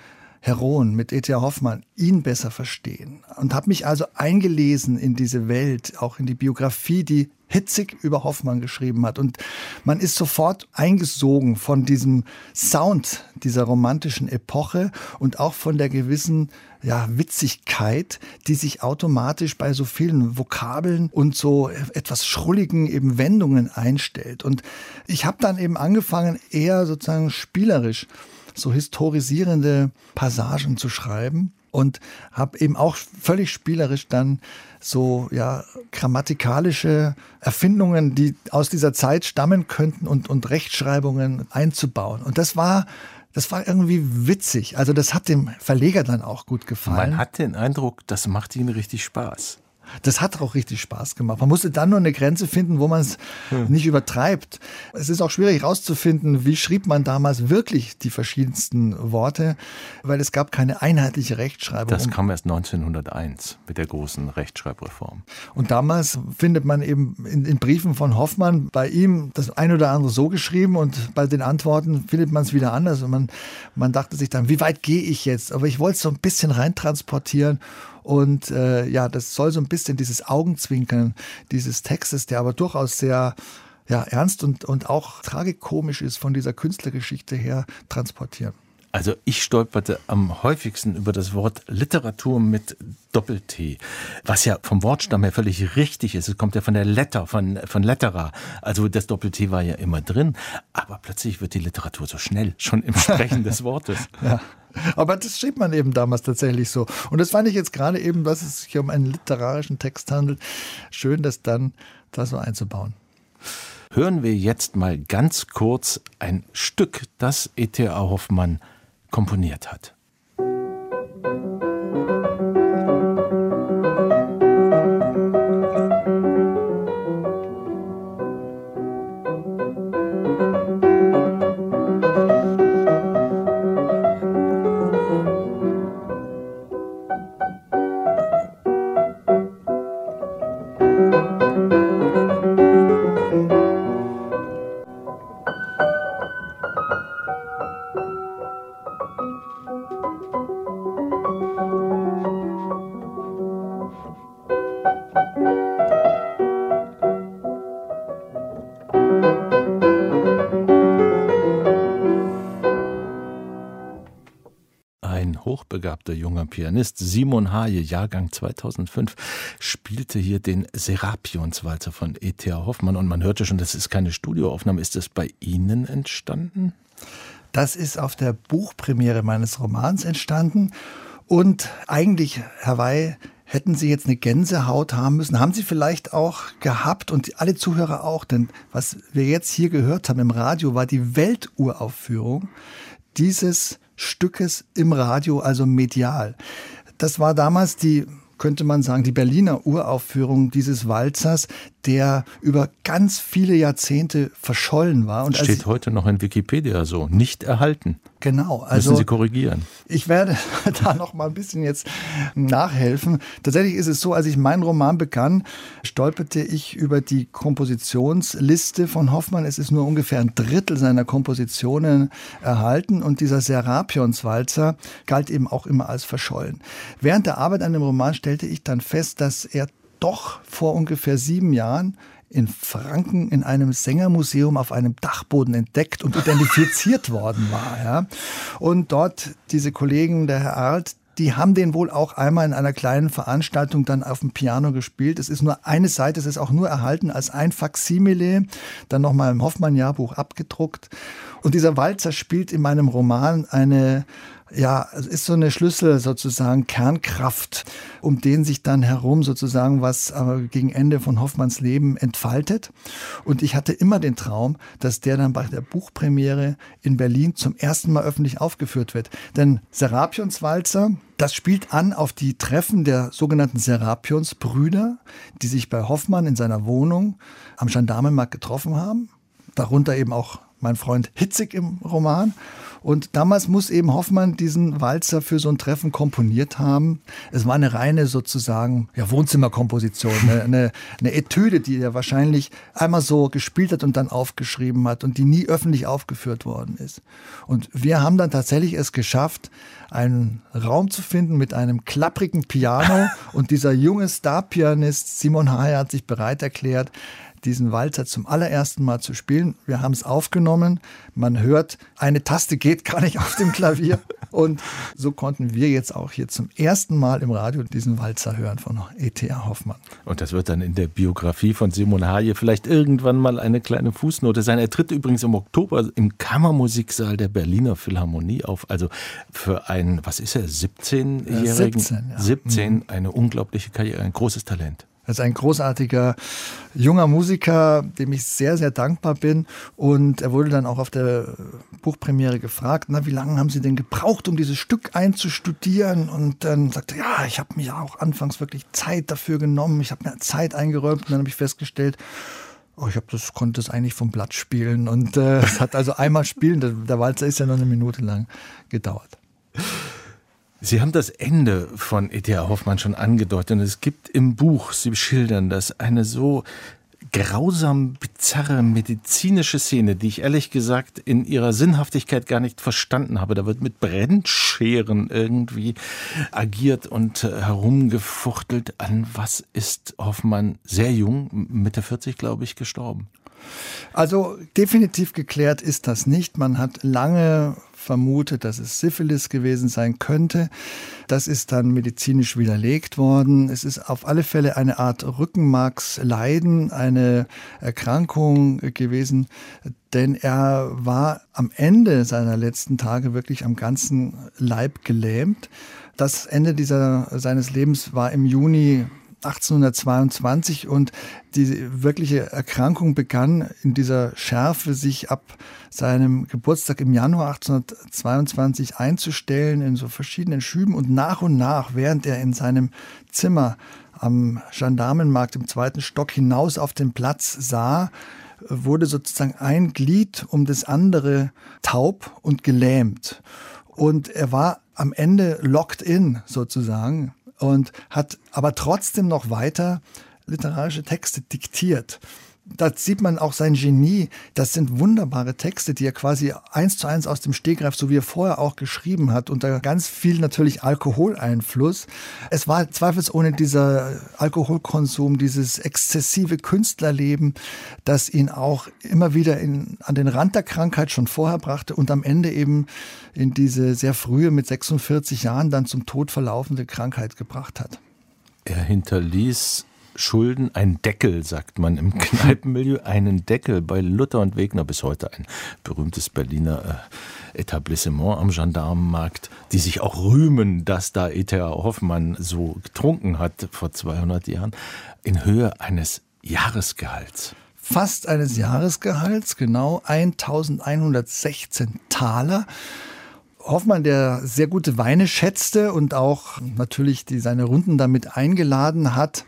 Heroen, mit E.T. Hoffmann, ihn besser verstehen. Und habe mich also eingelesen in diese Welt, auch in die Biografie, die hitzig über Hoffmann geschrieben hat. Und man ist sofort eingesogen von diesem Sound dieser romantischen Epoche und auch von der gewissen ja, Witzigkeit, die sich automatisch bei so vielen Vokabeln und so etwas schrulligen eben Wendungen einstellt. Und ich habe dann eben angefangen, eher sozusagen spielerisch so historisierende Passagen zu schreiben und habe eben auch völlig spielerisch dann so ja grammatikalische Erfindungen, die aus dieser Zeit stammen könnten und und Rechtschreibungen einzubauen. Und das war das war irgendwie witzig. Also das hat dem Verleger dann auch gut gefallen. Man hat den Eindruck, das macht Ihnen richtig Spaß. Das hat auch richtig Spaß gemacht. Man musste dann nur eine Grenze finden, wo man es hm. nicht übertreibt. Es ist auch schwierig herauszufinden, wie schrieb man damals wirklich die verschiedensten Worte, weil es gab keine einheitliche Rechtschreibung. Das kam erst 1901 mit der großen Rechtschreibreform. Und damals findet man eben in, in Briefen von Hoffmann bei ihm das ein oder andere so geschrieben und bei den Antworten findet man es wieder anders. Und man, man dachte sich dann, wie weit gehe ich jetzt? Aber ich wollte es so ein bisschen reintransportieren und äh, ja, das soll so ein bisschen dieses Augenzwinkern dieses Textes, der aber durchaus sehr ja, ernst und, und auch tragikomisch ist, von dieser Künstlergeschichte her transportieren. Also ich stolperte am häufigsten über das Wort Literatur mit Doppel-T, was ja vom Wortstamm her völlig richtig ist. Es kommt ja von der Letter, von, von Lettera. Also das Doppel-T war ja immer drin, aber plötzlich wird die Literatur so schnell, schon im Sprechen des Wortes. Ja. Aber das schrieb man eben damals tatsächlich so. Und das fand ich jetzt gerade eben, dass es sich um einen literarischen Text handelt, schön, das dann da so einzubauen. Hören wir jetzt mal ganz kurz ein Stück, das E.T.A. Hoffmann komponiert hat. Ein hochbegabter junger Pianist, Simon Haje, Jahrgang 2005, spielte hier den Serapionswalzer von E.T.A. Hoffmann. Und man hörte schon, das ist keine Studioaufnahme. Ist das bei Ihnen entstanden? Das ist auf der Buchpremiere meines Romans entstanden. Und eigentlich, Herr Wey, hätten Sie jetzt eine Gänsehaut haben müssen. Haben Sie vielleicht auch gehabt und alle Zuhörer auch, denn was wir jetzt hier gehört haben im Radio, war die Welturaufführung dieses Stückes im Radio, also medial. Das war damals die könnte man sagen, die Berliner Uraufführung dieses Walzers, der über ganz viele Jahrzehnte verschollen war. Und Steht heute noch in Wikipedia so, nicht erhalten. Genau. Also Müssen Sie korrigieren. Ich werde da noch mal ein bisschen jetzt nachhelfen. Tatsächlich ist es so, als ich meinen Roman begann, stolperte ich über die Kompositionsliste von Hoffmann. Es ist nur ungefähr ein Drittel seiner Kompositionen erhalten und dieser Serapionswalzer galt eben auch immer als verschollen. Während der Arbeit an dem Roman stellte ich dann fest, dass er doch vor ungefähr sieben Jahren in Franken in einem Sängermuseum auf einem Dachboden entdeckt und identifiziert worden war. Ja. Und dort diese Kollegen, der Herr Arlt, die haben den wohl auch einmal in einer kleinen Veranstaltung dann auf dem Piano gespielt. Es ist nur eine Seite, es ist auch nur erhalten als ein Faksimile, dann nochmal im Hoffmann-Jahrbuch abgedruckt. Und dieser Walzer spielt in meinem Roman eine ja, es ist so eine Schlüssel sozusagen Kernkraft, um den sich dann herum sozusagen was äh, gegen Ende von Hoffmanns Leben entfaltet. Und ich hatte immer den Traum, dass der dann bei der Buchpremiere in Berlin zum ersten Mal öffentlich aufgeführt wird. Denn Serapionswalzer, das spielt an auf die Treffen der sogenannten Serapionsbrüder, die sich bei Hoffmann in seiner Wohnung am Gendarmenmarkt getroffen haben. Darunter eben auch mein Freund Hitzig im Roman. Und damals muss eben Hoffmann diesen Walzer für so ein Treffen komponiert haben. Es war eine reine sozusagen ja, Wohnzimmerkomposition, eine, eine, eine Etüde, die er wahrscheinlich einmal so gespielt hat und dann aufgeschrieben hat und die nie öffentlich aufgeführt worden ist. Und wir haben dann tatsächlich es geschafft, einen Raum zu finden mit einem klapprigen Piano und dieser junge Star-Pianist Simon Haye hat sich bereit erklärt, diesen Walzer zum allerersten Mal zu spielen. Wir haben es aufgenommen. Man hört, eine Taste geht gar nicht auf dem Klavier. Und so konnten wir jetzt auch hier zum ersten Mal im Radio diesen Walzer hören von E.T.A. Hoffmann. Und das wird dann in der Biografie von Simon Haje vielleicht irgendwann mal eine kleine Fußnote sein. Er tritt übrigens im Oktober im Kammermusiksaal der Berliner Philharmonie auf. Also für einen, was ist er, 17-Jährigen? 17, ja. 17, eine unglaubliche Karriere, ein großes Talent. Er ist ein großartiger junger Musiker, dem ich sehr, sehr dankbar bin. Und er wurde dann auch auf der Buchpremiere gefragt, na, wie lange haben Sie denn gebraucht, um dieses Stück einzustudieren? Und dann sagte er, ja, ich habe mir auch anfangs wirklich Zeit dafür genommen. Ich habe mir Zeit eingeräumt und dann habe ich festgestellt, Oh, ich habe das konnte es eigentlich vom Blatt spielen und äh, es hat also einmal spielen. Der, Walzer ist ja nur eine Minute lang gedauert. Sie haben das Ende von E.T.A. Hoffmann schon angedeutet und es gibt im Buch, Sie schildern das, eine so grausam bizarre medizinische Szene, die ich ehrlich gesagt in ihrer Sinnhaftigkeit gar nicht verstanden habe. Da wird mit Brennscheren irgendwie agiert und äh, herumgefuchtelt. An was ist Hoffmann sehr jung, Mitte 40 glaube ich, gestorben? Also definitiv geklärt ist das nicht. Man hat lange vermutet, dass es Syphilis gewesen sein könnte. Das ist dann medizinisch widerlegt worden. Es ist auf alle Fälle eine Art Rückenmarksleiden, eine Erkrankung gewesen, denn er war am Ende seiner letzten Tage wirklich am ganzen Leib gelähmt. Das Ende dieser, seines Lebens war im Juni 1822 und die wirkliche Erkrankung begann in dieser Schärfe sich ab seinem Geburtstag im Januar 1822 einzustellen in so verschiedenen Schüben und nach und nach, während er in seinem Zimmer am Gendarmenmarkt im zweiten Stock hinaus auf den Platz sah, wurde sozusagen ein Glied um das andere taub und gelähmt. Und er war am Ende locked in sozusagen und hat aber trotzdem noch weiter literarische Texte diktiert da sieht man auch sein Genie. Das sind wunderbare Texte, die er quasi eins zu eins aus dem Stegreif, so wie er vorher auch geschrieben hat, unter ganz viel natürlich Alkoholeinfluss. Es war zweifelsohne dieser Alkoholkonsum, dieses exzessive Künstlerleben, das ihn auch immer wieder in, an den Rand der Krankheit schon vorher brachte und am Ende eben in diese sehr frühe, mit 46 Jahren dann zum Tod verlaufende Krankheit gebracht hat. Er hinterließ Schulden ein Deckel, sagt man im Kneipenmilieu, einen Deckel bei Luther und Wegner bis heute ein berühmtes Berliner äh, Etablissement am Gendarmenmarkt, die sich auch rühmen, dass da E.T.A. Hoffmann so getrunken hat vor 200 Jahren, in Höhe eines Jahresgehalts. Fast eines Jahresgehalts, genau 1116 Taler. Hoffmann, der sehr gute Weine schätzte und auch natürlich die, seine Runden damit eingeladen hat,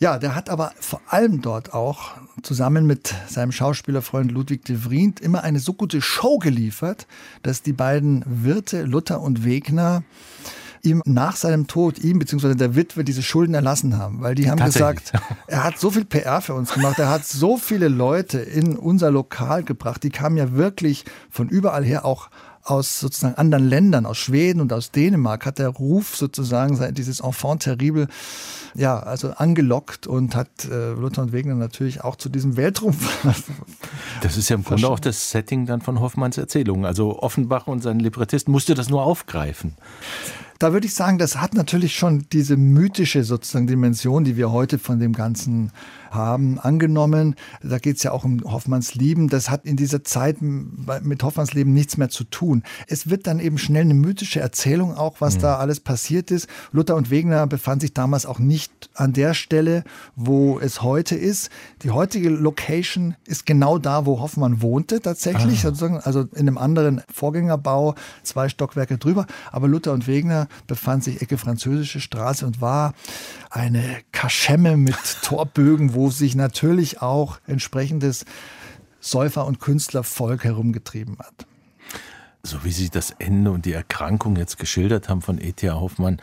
ja, der hat aber vor allem dort auch zusammen mit seinem Schauspielerfreund Ludwig de Vriend immer eine so gute Show geliefert, dass die beiden Wirte, Luther und Wegner, ihm nach seinem Tod, ihm bzw. der Witwe diese Schulden erlassen haben. Weil die haben gesagt, er hat so viel PR für uns gemacht, er hat so viele Leute in unser Lokal gebracht, die kamen ja wirklich von überall her auch aus sozusagen anderen Ländern, aus Schweden und aus Dänemark, hat der Ruf sozusagen dieses Enfant terrible ja, also angelockt und hat äh, Luther und Wegner natürlich auch zu diesem Weltrumpf. das ist ja im Grunde auch das Setting dann von Hoffmanns Erzählung. Also Offenbach und sein Librettist musste das nur aufgreifen. Da würde ich sagen, das hat natürlich schon diese mythische sozusagen Dimension, die wir heute von dem Ganzen haben, angenommen. Da geht es ja auch um Hoffmanns Leben. Das hat in dieser Zeit mit Hoffmanns Leben nichts mehr zu tun. Es wird dann eben schnell eine mythische Erzählung auch, was mhm. da alles passiert ist. Luther und Wegner befanden sich damals auch nicht an der Stelle, wo es heute ist. Die heutige Location ist genau da, wo Hoffmann wohnte tatsächlich, ah. also in einem anderen Vorgängerbau, zwei Stockwerke drüber. Aber Luther und Wegner befand sich Ecke Französische Straße und war eine Kaschemme mit Torbögen, wo sich natürlich auch entsprechendes Säufer- und Künstlervolk herumgetrieben hat. So wie Sie das Ende und die Erkrankung jetzt geschildert haben von E.T.A. Hoffmann,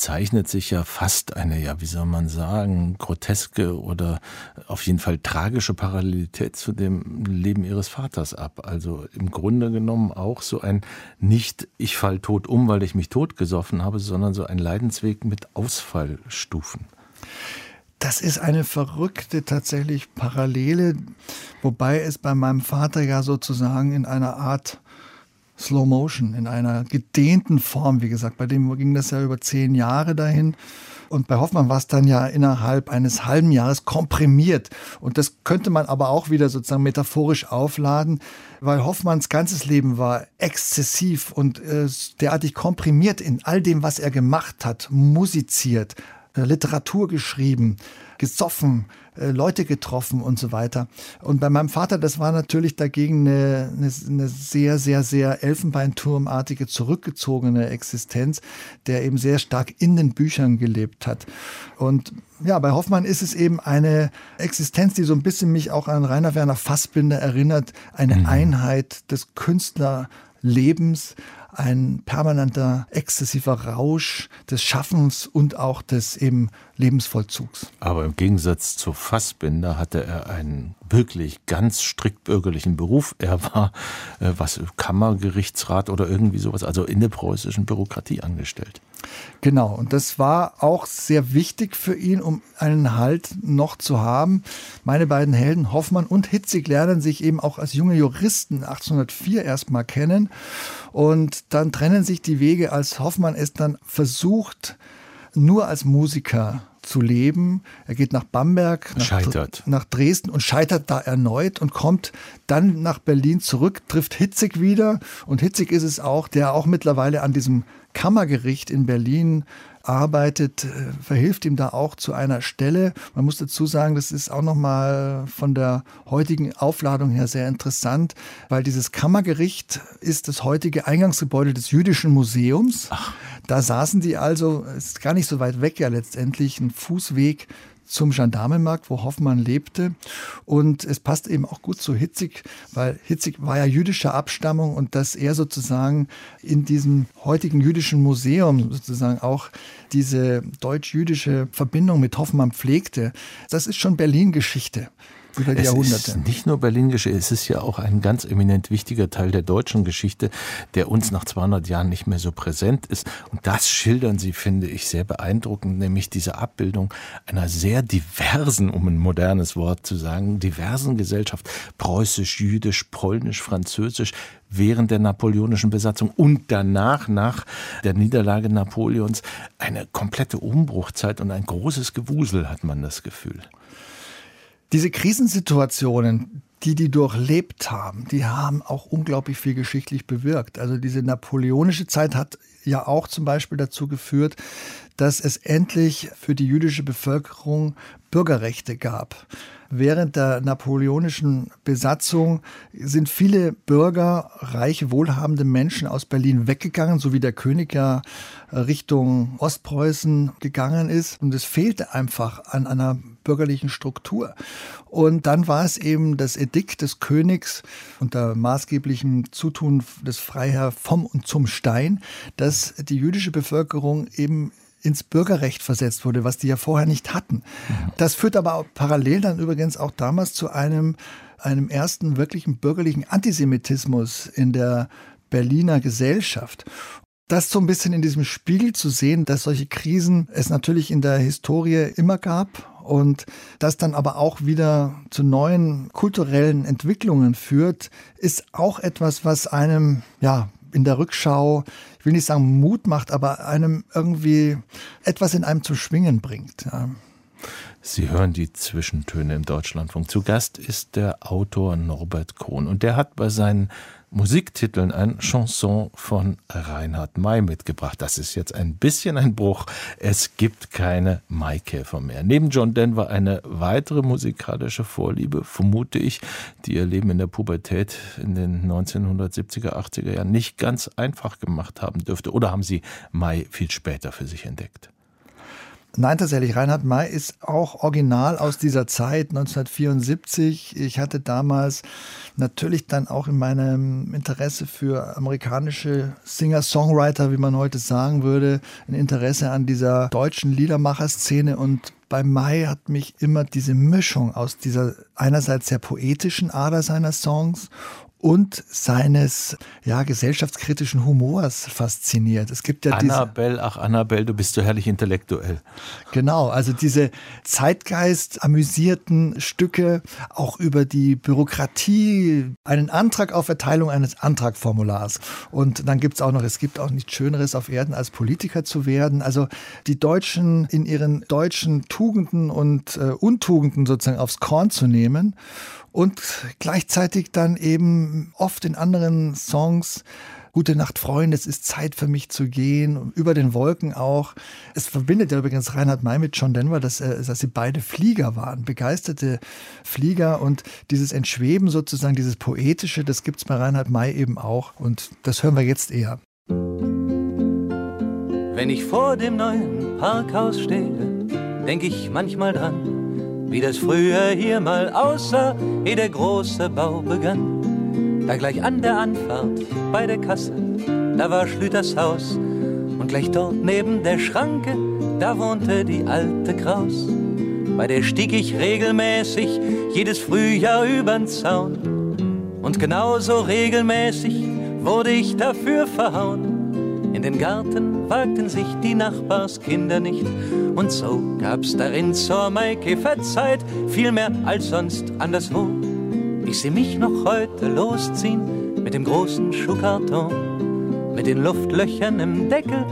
zeichnet sich ja fast eine, ja, wie soll man sagen, groteske oder auf jeden Fall tragische Parallelität zu dem Leben ihres Vaters ab. Also im Grunde genommen auch so ein nicht, ich fall tot um, weil ich mich totgesoffen habe, sondern so ein Leidensweg mit Ausfallstufen. Das ist eine verrückte tatsächlich Parallele, wobei es bei meinem Vater ja sozusagen in einer Art Slow Motion in einer gedehnten Form, wie gesagt. Bei dem ging das ja über zehn Jahre dahin. Und bei Hoffmann war es dann ja innerhalb eines halben Jahres komprimiert. Und das könnte man aber auch wieder sozusagen metaphorisch aufladen, weil Hoffmanns ganzes Leben war exzessiv und äh, derartig komprimiert in all dem, was er gemacht hat, musiziert, Literatur geschrieben, gesoffen, äh, Leute getroffen und so weiter. Und bei meinem Vater, das war natürlich dagegen eine, eine, eine sehr, sehr, sehr Elfenbeinturmartige, zurückgezogene Existenz, der eben sehr stark in den Büchern gelebt hat. Und ja, bei Hoffmann ist es eben eine Existenz, die so ein bisschen mich auch an Rainer Werner Fassbinder erinnert, eine mhm. Einheit des Künstlerlebens, ein permanenter exzessiver Rausch des Schaffens und auch des eben Lebensvollzugs. Aber im Gegensatz zu Fassbinder hatte er einen wirklich ganz strikt bürgerlichen Beruf. Er war äh, was Kammergerichtsrat oder irgendwie sowas, also in der preußischen Bürokratie angestellt. Genau, und das war auch sehr wichtig für ihn, um einen Halt noch zu haben. Meine beiden Helden, Hoffmann und Hitzig, lernen sich eben auch als junge Juristen 1804 erstmal kennen. Und dann trennen sich die Wege, als Hoffmann es dann versucht, nur als Musiker zu leben. Er geht nach Bamberg, nach, nach Dresden und scheitert da erneut und kommt dann nach Berlin zurück, trifft Hitzig wieder. Und Hitzig ist es auch, der auch mittlerweile an diesem Kammergericht in Berlin arbeitet, äh, verhilft ihm da auch zu einer Stelle. Man muss dazu sagen, das ist auch nochmal von der heutigen Aufladung her sehr interessant, weil dieses Kammergericht ist das heutige Eingangsgebäude des Jüdischen Museums. Ach. Da saßen die also, ist gar nicht so weit weg ja letztendlich, ein Fußweg zum Gendarmenmarkt, wo Hoffmann lebte. Und es passt eben auch gut zu Hitzig, weil Hitzig war ja jüdischer Abstammung und dass er sozusagen in diesem heutigen jüdischen Museum sozusagen auch diese deutsch-jüdische Verbindung mit Hoffmann pflegte, das ist schon Berlin-Geschichte über die es Jahrhunderte. ist nicht nur Berlin-Geschichte, es ist ja auch ein ganz eminent wichtiger Teil der deutschen Geschichte, der uns nach 200 Jahren nicht mehr so präsent ist. Und das schildern sie, finde ich, sehr beeindruckend, nämlich diese Abbildung einer sehr diversen, um ein modernes Wort zu sagen, diversen Gesellschaft, preußisch, jüdisch, polnisch, französisch, während der napoleonischen Besatzung und danach, nach der Niederlage Napoleons, eine komplette Umbruchzeit und ein großes Gewusel, hat man das Gefühl. Diese Krisensituationen, die die durchlebt haben, die haben auch unglaublich viel geschichtlich bewirkt. Also diese napoleonische Zeit hat ja auch zum Beispiel dazu geführt, dass es endlich für die jüdische Bevölkerung Bürgerrechte gab. Während der napoleonischen Besatzung sind viele Bürger, reiche, wohlhabende Menschen aus Berlin weggegangen, so wie der König ja Richtung Ostpreußen gegangen ist. Und es fehlte einfach an einer bürgerlichen Struktur. Und dann war es eben das Edikt des Königs unter maßgeblichem Zutun des Freiherr vom und zum Stein, dass die jüdische Bevölkerung eben ins Bürgerrecht versetzt wurde, was die ja vorher nicht hatten. Das führt aber parallel dann übrigens auch damals zu einem, einem ersten wirklichen bürgerlichen Antisemitismus in der Berliner Gesellschaft. Das so ein bisschen in diesem Spiegel zu sehen, dass solche Krisen es natürlich in der Historie immer gab und das dann aber auch wieder zu neuen kulturellen Entwicklungen führt, ist auch etwas, was einem, ja, in der Rückschau, ich will nicht sagen Mut macht, aber einem irgendwie etwas in einem zum Schwingen bringt. Ja. Sie hören die Zwischentöne im Deutschlandfunk. Zu Gast ist der Autor Norbert Kohn und der hat bei seinen Musiktiteln ein Chanson von Reinhard May mitgebracht. Das ist jetzt ein bisschen ein Bruch. Es gibt keine Maikäfer mehr. Neben John Denver eine weitere musikalische Vorliebe, vermute ich, die ihr Leben in der Pubertät in den 1970er, 80er Jahren nicht ganz einfach gemacht haben dürfte. Oder haben Sie May viel später für sich entdeckt? Nein, tatsächlich. Reinhard May ist auch original aus dieser Zeit, 1974. Ich hatte damals natürlich dann auch in meinem Interesse für amerikanische Singer-Songwriter, wie man heute sagen würde, ein Interesse an dieser deutschen Liedermacher-Szene und bei Mai hat mich immer diese Mischung aus dieser einerseits sehr poetischen Ader seiner Songs und seines ja, gesellschaftskritischen Humors fasziniert. Es gibt ja diese, Annabelle, ach Annabelle, du bist so herrlich intellektuell. Genau, also diese Zeitgeist amüsierten Stücke, auch über die Bürokratie, einen Antrag auf Erteilung eines Antragformulars. Und dann gibt's auch noch, es gibt auch nichts Schöneres auf Erden, als Politiker zu werden. Also die Deutschen in ihren deutschen Tugenden und äh, Untugenden sozusagen aufs Korn zu nehmen und gleichzeitig dann eben oft in anderen Songs Gute Nacht, Freunde, es ist Zeit für mich zu gehen, über den Wolken auch. Es verbindet ja übrigens Reinhard May mit John Denver, dass, dass sie beide Flieger waren, begeisterte Flieger und dieses Entschweben sozusagen, dieses Poetische, das gibt's bei Reinhard May eben auch und das hören wir jetzt eher. Wenn ich vor dem neuen Parkhaus stehe, denk ich manchmal dran, wie das früher hier mal aussah, ehe der große Bau begann. Da gleich an der Anfahrt bei der Kasse, da war Schlüters Haus. Und gleich dort neben der Schranke, da wohnte die alte Kraus. Bei der stieg ich regelmäßig jedes Frühjahr übern Zaun. Und genauso regelmäßig wurde ich dafür verhauen. In den Garten wagten sich die Nachbarskinder nicht. Und so gab's darin zur Maikäferzeit viel mehr als sonst anderswo. Ich seh mich noch heute losziehen mit dem großen Schuhkarton, mit den Luftlöchern im Deckel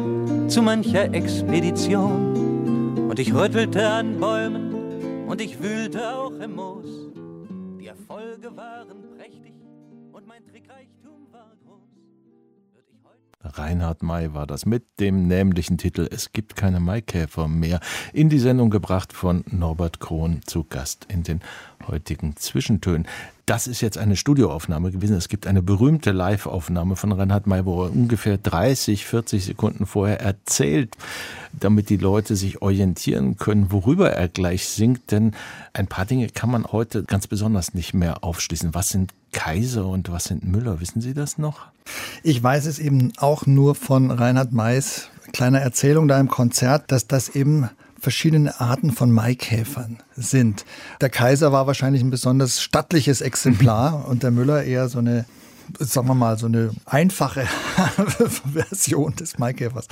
zu mancher Expedition. Und ich rüttelte an Bäumen und ich wühlte auch im Moos. Die Erfolge waren Reinhard May war das mit dem nämlichen Titel Es gibt keine Maikäfer mehr in die Sendung gebracht von Norbert Krohn zu Gast in den heutigen Zwischentönen. Das ist jetzt eine Studioaufnahme gewesen. Es gibt eine berühmte Live-Aufnahme von Reinhard May, wo er ungefähr 30, 40 Sekunden vorher erzählt, damit die Leute sich orientieren können, worüber er gleich singt. Denn ein paar Dinge kann man heute ganz besonders nicht mehr aufschließen. Was sind Kaiser und was sind Müller? Wissen Sie das noch? Ich weiß es eben auch nur von Reinhard Mays kleiner Erzählung da im Konzert, dass das eben verschiedene Arten von Maikäfern sind. Der Kaiser war wahrscheinlich ein besonders stattliches Exemplar und der Müller eher so eine sagen wir mal, so eine einfache Version des Maikäfers.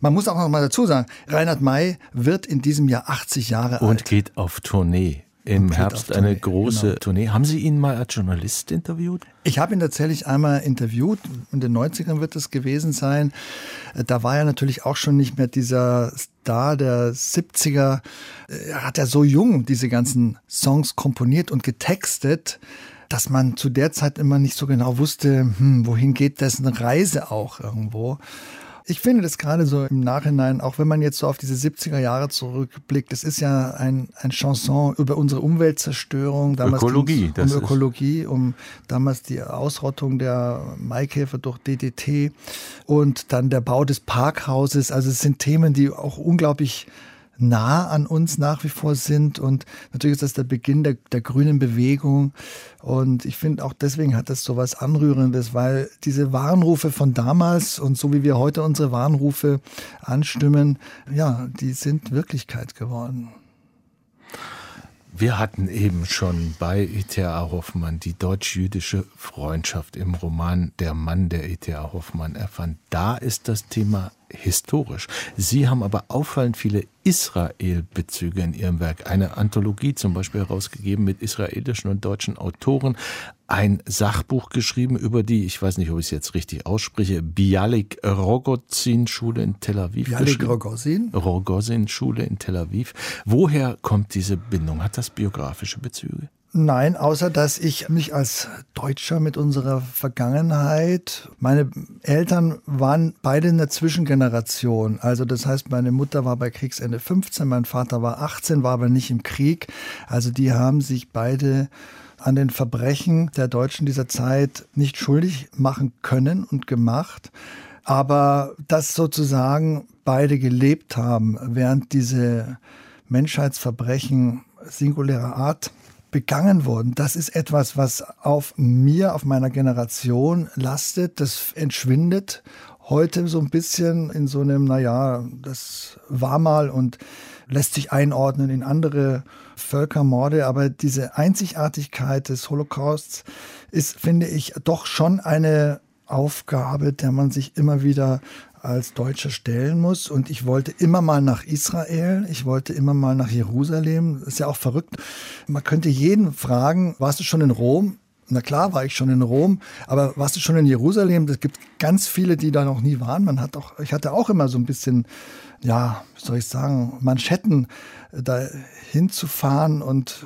Man muss auch noch mal dazu sagen, Reinhard May wird in diesem Jahr 80 Jahre Und alt. geht auf Tournee. Im Herbst eine Tournee, große genau. Tournee. Haben Sie ihn mal als Journalist interviewt? Ich habe ihn tatsächlich einmal interviewt, in den 90ern wird es gewesen sein. Da war er natürlich auch schon nicht mehr dieser Star der 70er. Er hat ja so jung diese ganzen Songs komponiert und getextet, dass man zu der Zeit immer nicht so genau wusste, hm, wohin geht dessen Reise auch irgendwo. Ich finde das gerade so im Nachhinein, auch wenn man jetzt so auf diese 70er Jahre zurückblickt, es ist ja ein, ein Chanson über unsere Umweltzerstörung. Damals Ökologie, das Um ist- Ökologie, um damals die Ausrottung der Maikäfer durch DDT und dann der Bau des Parkhauses. Also es sind Themen, die auch unglaublich nah an uns nach wie vor sind und natürlich ist das der Beginn der, der grünen Bewegung und ich finde auch deswegen hat das so was Anrührendes, weil diese Warnrufe von damals und so wie wir heute unsere Warnrufe anstimmen, ja, die sind Wirklichkeit geworden. Wir hatten eben schon bei E.T.A. Hoffmann die deutsch-jüdische Freundschaft im Roman Der Mann, der E.T.A. Hoffmann erfand. Da ist das Thema historisch. Sie haben aber auffallend viele Israel-Bezüge in Ihrem Werk. Eine Anthologie zum Beispiel herausgegeben mit israelischen und deutschen Autoren. Ein Sachbuch geschrieben über die, ich weiß nicht, ob ich es jetzt richtig ausspreche, Bialik Rogozin Schule in Tel Aviv. Bialik geschrieben. Rogozin? Rogozin-Schule in Tel Aviv. Woher kommt diese Bindung? Hat das biografische Bezüge? Nein, außer dass ich mich als Deutscher mit unserer Vergangenheit, meine Eltern waren beide in der Zwischengeneration. Also das heißt, meine Mutter war bei Kriegsende 15, mein Vater war 18, war aber nicht im Krieg. Also die haben sich beide an den Verbrechen der Deutschen dieser Zeit nicht schuldig machen können und gemacht. Aber dass sozusagen beide gelebt haben, während diese Menschheitsverbrechen singulärer Art begangen wurden. Das ist etwas, was auf mir, auf meiner Generation lastet. Das entschwindet heute so ein bisschen in so einem, naja, das war mal und lässt sich einordnen in andere Völkermorde. Aber diese Einzigartigkeit des Holocausts ist, finde ich, doch schon eine Aufgabe, der man sich immer wieder als Deutscher stellen muss. Und ich wollte immer mal nach Israel, ich wollte immer mal nach Jerusalem. Das ist ja auch verrückt. Man könnte jeden fragen, warst du schon in Rom? Na klar, war ich schon in Rom, aber warst du schon in Jerusalem? Es gibt ganz viele, die da noch nie waren. Man hat auch, ich hatte auch immer so ein bisschen, ja, wie soll ich sagen, Manschetten, da hinzufahren und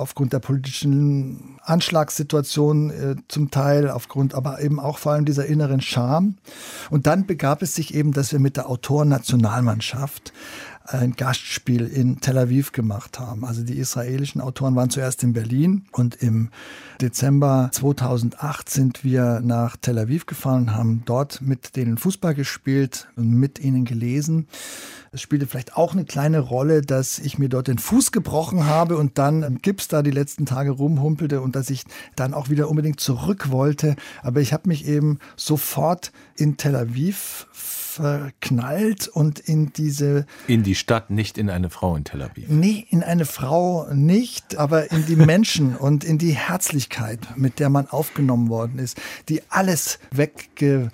aufgrund der politischen Anschlagssituation äh, zum Teil, aufgrund aber eben auch vor allem dieser inneren Scham. Und dann begab es sich eben, dass wir mit der Autorennationalmannschaft ein Gastspiel in Tel Aviv gemacht haben. Also die israelischen Autoren waren zuerst in Berlin und im Dezember 2008 sind wir nach Tel Aviv gefahren und haben dort mit denen Fußball gespielt und mit ihnen gelesen. Es spielte vielleicht auch eine kleine Rolle, dass ich mir dort den Fuß gebrochen habe und dann im Gips da die letzten Tage rumhumpelte und dass ich dann auch wieder unbedingt zurück wollte. Aber ich habe mich eben sofort in Tel Aviv verknallt und in diese. In die Stadt, nicht in eine Frau in Tel Aviv. Nee, in eine Frau nicht, aber in die Menschen und in die Herzlichkeit, mit der man aufgenommen worden ist, die alles wegge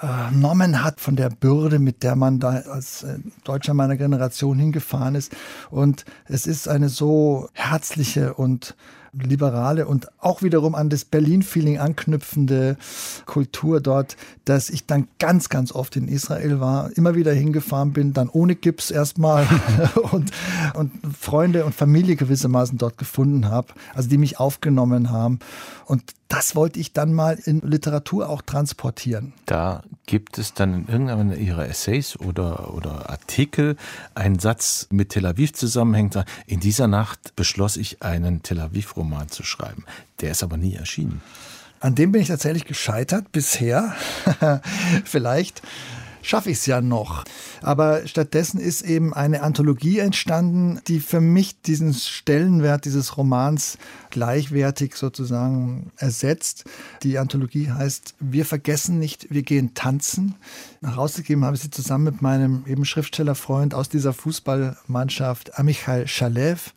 genommen hat von der Bürde, mit der man da als äh, Deutscher meiner Generation hingefahren ist. Und es ist eine so herzliche und liberale und auch wiederum an das Berlin-Feeling anknüpfende Kultur dort, dass ich dann ganz, ganz oft in Israel war, immer wieder hingefahren bin, dann ohne Gips erstmal und, und Freunde und Familie gewissermaßen dort gefunden habe, also die mich aufgenommen haben. Und das wollte ich dann mal in Literatur auch transportieren. Da gibt es dann in irgendeiner Ihrer Essays oder, oder Artikel einen Satz mit Tel Aviv zusammenhängt. In dieser Nacht beschloss ich, einen Tel Aviv-Roman zu schreiben. Der ist aber nie erschienen. An dem bin ich tatsächlich gescheitert bisher. Vielleicht schaffe ich es ja noch. Aber stattdessen ist eben eine Anthologie entstanden, die für mich diesen Stellenwert dieses Romans gleichwertig sozusagen ersetzt. Die Anthologie heißt Wir vergessen nicht, wir gehen tanzen. Herausgegeben habe ich sie zusammen mit meinem eben Schriftstellerfreund aus dieser Fußballmannschaft, Amichai Shalev.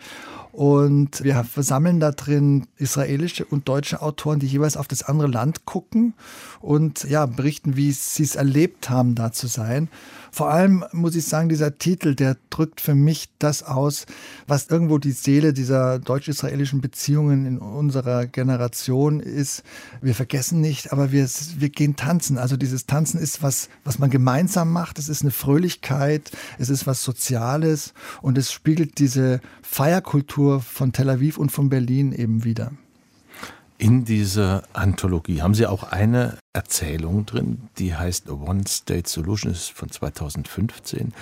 Und wir versammeln da drin israelische und deutsche Autoren, die jeweils auf das andere Land gucken und ja, berichten, wie sie es erlebt haben, da zu sein. Vor allem muss ich sagen, dieser Titel, der drückt für mich das aus, was irgendwo die Seele dieser deutsch-israelischen Beziehungen in unserer Generation ist. Wir vergessen nicht, aber wir, wir gehen tanzen. Also dieses Tanzen ist was, was man gemeinsam macht. Es ist eine Fröhlichkeit, es ist was Soziales und es spiegelt diese Feierkultur von Tel Aviv und von Berlin eben wieder. In dieser Anthologie haben Sie auch eine Erzählung drin, die heißt One State Solution, ist von 2015.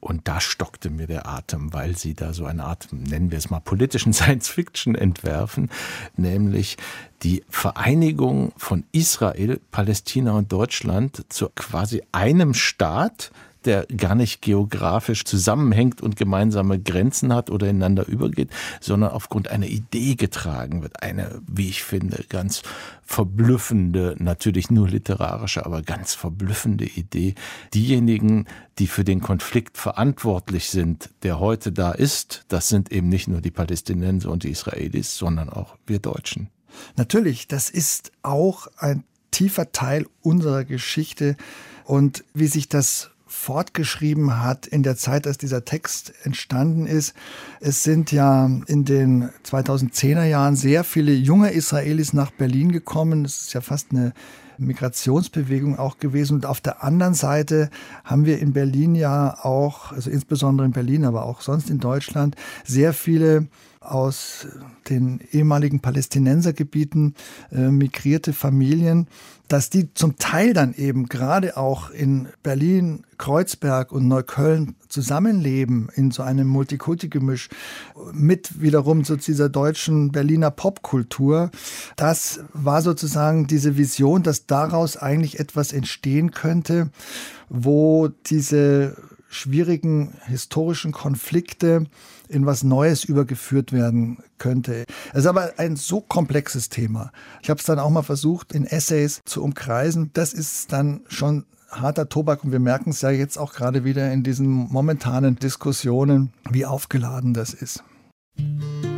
Und da stockte mir der Atem, weil sie da so eine Art, nennen wir es mal, politischen Science-Fiction entwerfen, nämlich die Vereinigung von Israel, Palästina und Deutschland zu quasi einem Staat, der gar nicht geografisch zusammenhängt und gemeinsame Grenzen hat oder ineinander übergeht, sondern aufgrund einer Idee getragen wird. Eine, wie ich finde, ganz verblüffende, natürlich nur literarische, aber ganz verblüffende Idee. Diejenigen, die für den Konflikt verantwortlich sind, der heute da ist, das sind eben nicht nur die Palästinenser und die Israelis, sondern auch wir Deutschen. Natürlich, das ist auch ein tiefer Teil unserer Geschichte und wie sich das fortgeschrieben hat in der Zeit, als dieser Text entstanden ist. Es sind ja in den 2010er Jahren sehr viele junge Israelis nach Berlin gekommen. Es ist ja fast eine Migrationsbewegung auch gewesen. Und auf der anderen Seite haben wir in Berlin ja auch, also insbesondere in Berlin, aber auch sonst in Deutschland, sehr viele aus den ehemaligen Palästinensergebieten äh, migrierte Familien, dass die zum Teil dann eben gerade auch in Berlin, Kreuzberg und Neukölln zusammenleben in so einem Multikulti-Gemisch mit wiederum so dieser deutschen Berliner Popkultur. Das war sozusagen diese Vision, dass daraus eigentlich etwas entstehen könnte, wo diese schwierigen historischen Konflikte in was Neues übergeführt werden könnte. Es ist aber ein so komplexes Thema. Ich habe es dann auch mal versucht, in Essays zu umkreisen. Das ist dann schon harter Tobak und wir merken es ja jetzt auch gerade wieder in diesen momentanen Diskussionen, wie aufgeladen das ist. gentleman,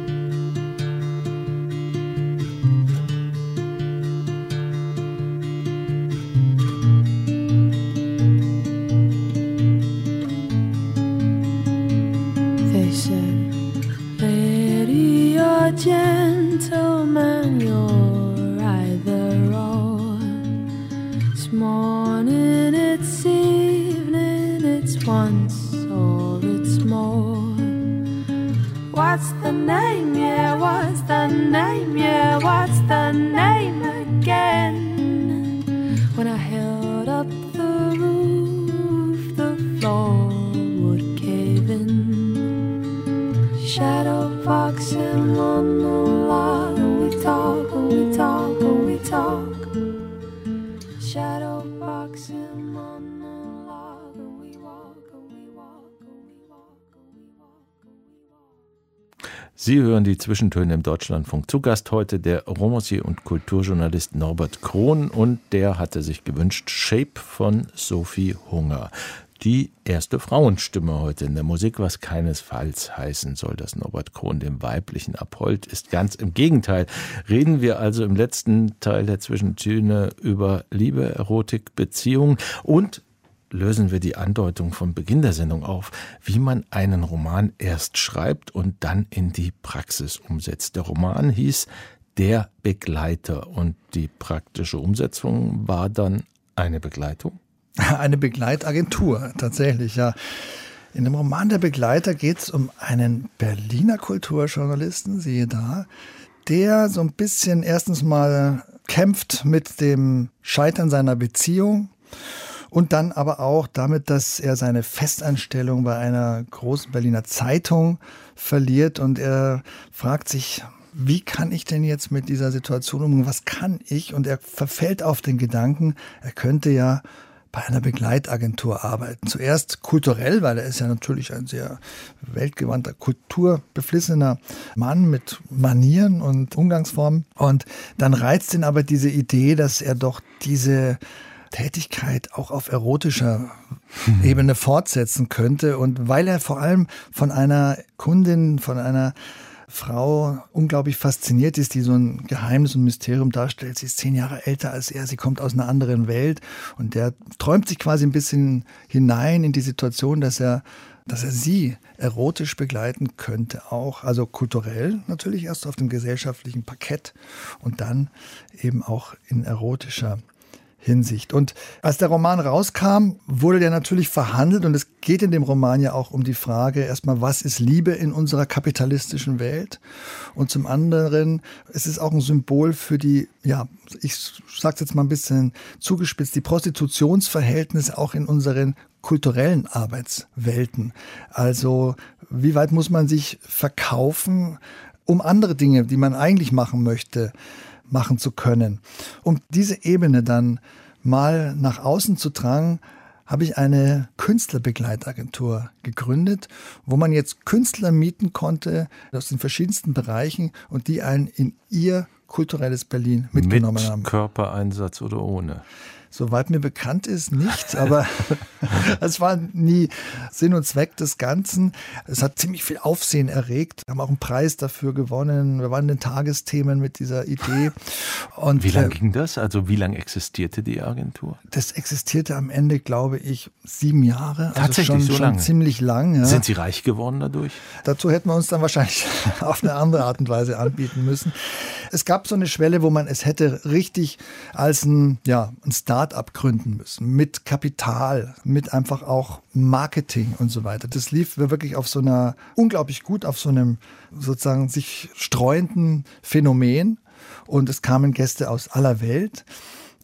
Sie hören die Zwischentöne im Deutschlandfunk. Zu Gast heute der Romancier und Kulturjournalist Norbert Krohn und der hatte sich gewünscht Shape von Sophie Hunger. Die erste Frauenstimme heute in der Musik, was keinesfalls heißen soll, dass Norbert Krohn dem Weiblichen abholt, ist ganz im Gegenteil. Reden wir also im letzten Teil der Zwischentöne über Liebe, Erotik, Beziehung und lösen wir die Andeutung vom Beginn der Sendung auf, wie man einen Roman erst schreibt und dann in die Praxis umsetzt. Der Roman hieß Der Begleiter und die praktische Umsetzung war dann eine Begleitung. Eine Begleitagentur, tatsächlich, ja. In dem Roman Der Begleiter geht es um einen Berliner Kulturjournalisten, siehe da, der so ein bisschen erstens mal kämpft mit dem Scheitern seiner Beziehung und dann aber auch damit, dass er seine Festanstellung bei einer großen Berliner Zeitung verliert und er fragt sich, wie kann ich denn jetzt mit dieser Situation umgehen? Was kann ich? Und er verfällt auf den Gedanken, er könnte ja bei einer Begleitagentur arbeiten. Zuerst kulturell, weil er ist ja natürlich ein sehr weltgewandter, kulturbeflissener Mann mit Manieren und Umgangsformen. Und dann reizt ihn aber diese Idee, dass er doch diese Tätigkeit auch auf erotischer Ebene fortsetzen könnte. Und weil er vor allem von einer Kundin, von einer Frau unglaublich fasziniert ist, die so ein Geheimnis und Mysterium darstellt. Sie ist zehn Jahre älter als er, sie kommt aus einer anderen Welt und der träumt sich quasi ein bisschen hinein in die Situation, dass er dass er sie erotisch begleiten könnte, auch, also kulturell natürlich erst auf dem gesellschaftlichen Parkett und dann eben auch in erotischer Hinsicht. Und als der Roman rauskam, wurde der natürlich verhandelt und es geht in dem Roman ja auch um die Frage erstmal, was ist Liebe in unserer kapitalistischen Welt? Und zum anderen, es ist auch ein Symbol für die, ja, ich sag's jetzt mal ein bisschen zugespitzt, die Prostitutionsverhältnisse auch in unseren kulturellen Arbeitswelten. Also, wie weit muss man sich verkaufen, um andere Dinge, die man eigentlich machen möchte, machen zu können. Um diese Ebene dann mal nach außen zu tragen, habe ich eine Künstlerbegleitagentur gegründet, wo man jetzt Künstler mieten konnte aus den verschiedensten Bereichen und die einen in ihr kulturelles Berlin mitgenommen Mit haben. Körpereinsatz oder ohne? Soweit mir bekannt ist, nicht, aber es war nie Sinn und Zweck des Ganzen. Es hat ziemlich viel Aufsehen erregt. Wir haben auch einen Preis dafür gewonnen. Wir waren in den Tagesthemen mit dieser Idee. Und Wie lange ging das? Also wie lange existierte die Agentur? das existierte am Ende, glaube ich, sieben Jahre. Also Tatsächlich, schon, so schon lange? ziemlich lang. Ja. Sind Sie reich geworden dadurch? Dazu hätten wir uns dann wahrscheinlich auf eine andere Art und Weise anbieten müssen. Es gab so eine Schwelle, wo man es hätte richtig als ein, ja, ein Start-up gründen müssen. Mit Kapital, mit einfach auch Marketing und so weiter. Das lief wirklich auf so einer, unglaublich gut auf so einem sozusagen sich streuenden Phänomen. Und es kamen Gäste aus aller Welt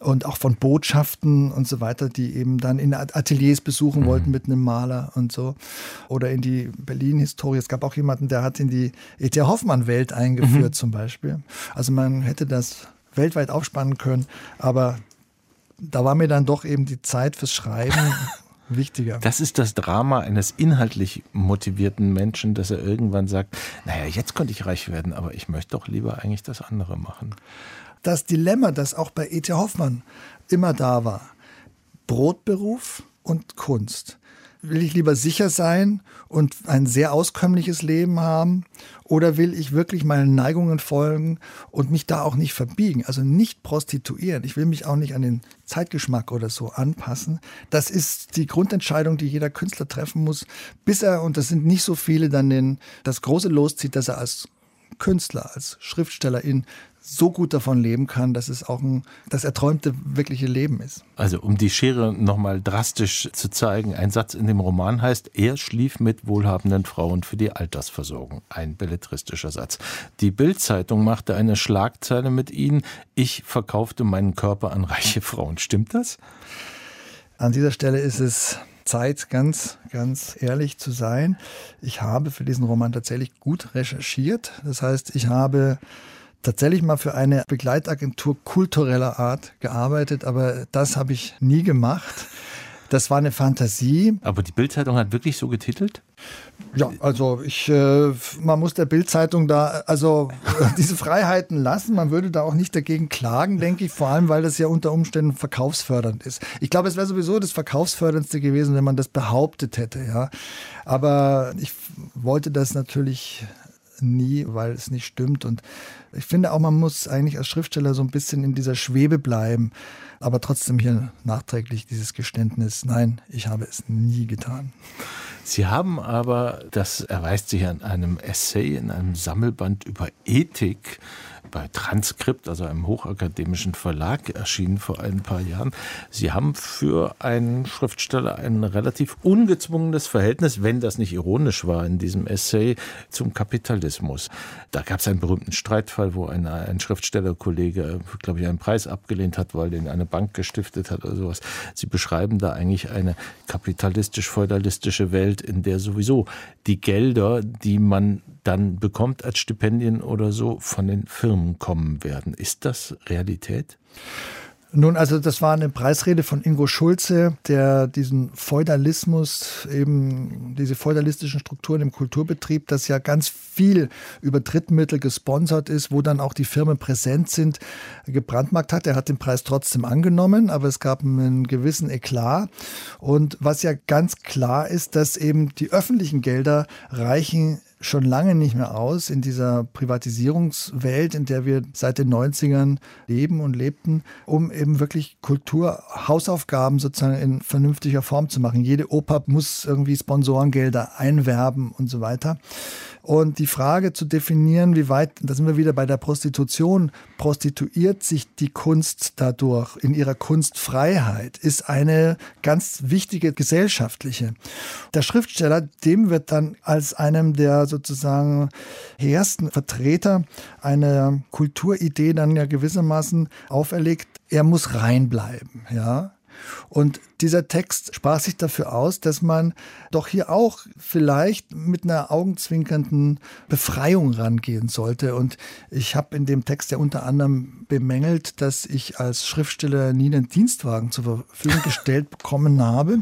und auch von Botschaften und so weiter, die eben dann in Ateliers besuchen wollten mit einem Maler und so. Oder in die Berlin-Historie. Es gab auch jemanden, der hat in die E.T. Hoffmann-Welt eingeführt zum Beispiel. Also man hätte das weltweit aufspannen können, aber da war mir dann doch eben die Zeit fürs Schreiben wichtiger. Das ist das Drama eines inhaltlich motivierten Menschen, dass er irgendwann sagt, naja, jetzt könnte ich reich werden, aber ich möchte doch lieber eigentlich das andere machen. das Dilemma, das auch bei E.T. Hoffmann immer da war. Brotberuf und Kunst. Will ich lieber sicher sein und ein sehr auskömmliches Leben haben oder will ich wirklich meinen Neigungen folgen und mich da auch nicht verbiegen, also nicht prostituieren. Ich will mich auch nicht an den Zeitgeschmack oder so anpassen. Das ist die Grundentscheidung, die jeder Künstler treffen muss, bis er, und das sind nicht so viele, dann den, das große loszieht, dass er als Künstler, als Schriftstellerin so gut davon leben kann, dass es auch ein, das erträumte wirkliche Leben ist. Also um die Schere nochmal drastisch zu zeigen, ein Satz in dem Roman heißt, er schlief mit wohlhabenden Frauen für die Altersversorgung. Ein belletristischer Satz. Die Bild-Zeitung machte eine Schlagzeile mit ihnen, ich verkaufte meinen Körper an reiche Frauen. Stimmt das? An dieser Stelle ist es Zeit, ganz, ganz ehrlich zu sein. Ich habe für diesen Roman tatsächlich gut recherchiert. Das heißt, ich habe tatsächlich mal für eine Begleitagentur kultureller Art gearbeitet, aber das habe ich nie gemacht. Das war eine Fantasie. Aber die Bildzeitung hat wirklich so getitelt? Ja, also ich, äh, man muss der Bildzeitung da also äh, diese Freiheiten lassen. Man würde da auch nicht dagegen klagen, denke ich, vor allem weil das ja unter Umständen verkaufsfördernd ist. Ich glaube, es wäre sowieso das verkaufsförderndste gewesen, wenn man das behauptet hätte, ja. Aber ich wollte das natürlich nie, weil es nicht stimmt. Und ich finde auch, man muss eigentlich als Schriftsteller so ein bisschen in dieser Schwebe bleiben. Aber trotzdem hier nachträglich dieses Geständnis, nein, ich habe es nie getan. Sie haben aber, das erweist sich an einem Essay in einem Sammelband über Ethik bei Transkript, also einem hochakademischen Verlag, erschienen vor ein paar Jahren. Sie haben für einen Schriftsteller ein relativ ungezwungenes Verhältnis, wenn das nicht ironisch war in diesem Essay, zum Kapitalismus. Da gab es einen berühmten Streitfall, wo ein, ein Schriftstellerkollege, glaube ich, einen Preis abgelehnt hat, weil den eine Bank gestiftet hat oder sowas. Sie beschreiben da eigentlich eine kapitalistisch-feudalistische Welt, in der sowieso die Gelder, die man dann bekommt als Stipendien oder so, von den Firmen kommen werden. Ist das Realität? Nun, also das war eine Preisrede von Ingo Schulze, der diesen Feudalismus, eben diese feudalistischen Strukturen im Kulturbetrieb, das ja ganz viel über Drittmittel gesponsert ist, wo dann auch die Firmen präsent sind, gebrandmarkt hat. Er hat den Preis trotzdem angenommen, aber es gab einen gewissen Eklat. Und was ja ganz klar ist, dass eben die öffentlichen Gelder reichen schon lange nicht mehr aus in dieser Privatisierungswelt, in der wir seit den 90ern leben und lebten, um eben wirklich Kulturhausaufgaben sozusagen in vernünftiger Form zu machen. Jede Oper muss irgendwie Sponsorengelder einwerben und so weiter. Und die Frage zu definieren, wie weit, da sind wir wieder bei der Prostitution, prostituiert sich die Kunst dadurch in ihrer Kunstfreiheit, ist eine ganz wichtige gesellschaftliche. Der Schriftsteller, dem wird dann als einem der sozusagen ersten Vertreter einer Kulturidee dann ja gewissermaßen auferlegt, er muss reinbleiben, ja. Und dieser Text sprach sich dafür aus, dass man doch hier auch vielleicht mit einer augenzwinkernden Befreiung rangehen sollte. Und ich habe in dem Text ja unter anderem bemängelt, dass ich als Schriftsteller nie einen Dienstwagen zur Verfügung gestellt bekommen habe.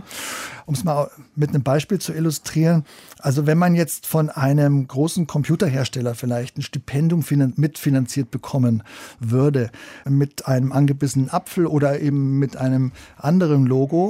Um es mal mit einem Beispiel zu illustrieren. Also wenn man jetzt von einem großen Computerhersteller vielleicht ein Stipendium mitfinanziert bekommen würde, mit einem angebissenen Apfel oder eben mit einem anderen Logo,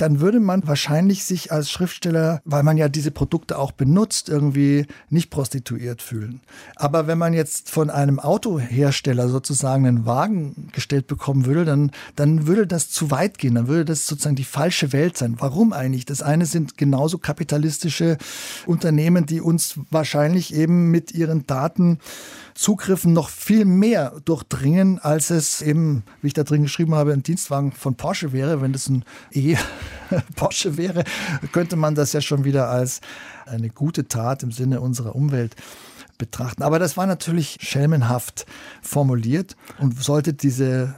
dann würde man wahrscheinlich sich als Schriftsteller, weil man ja diese Produkte auch benutzt, irgendwie nicht prostituiert fühlen. Aber wenn man jetzt von einem Autohersteller sozusagen einen Wagen gestellt bekommen würde, dann, dann würde das zu weit gehen. Dann würde das sozusagen die falsche Welt sein. Warum eigentlich? Das eine sind genauso kapitalistische Unternehmen, die uns wahrscheinlich eben mit ihren Daten Zugriffen noch viel mehr durchdringen, als es eben, wie ich da drin geschrieben habe, ein Dienstwagen von Porsche wäre. Wenn das ein E-Porsche wäre, könnte man das ja schon wieder als eine gute Tat im Sinne unserer Umwelt betrachten. Aber das war natürlich schelmenhaft formuliert und sollte diese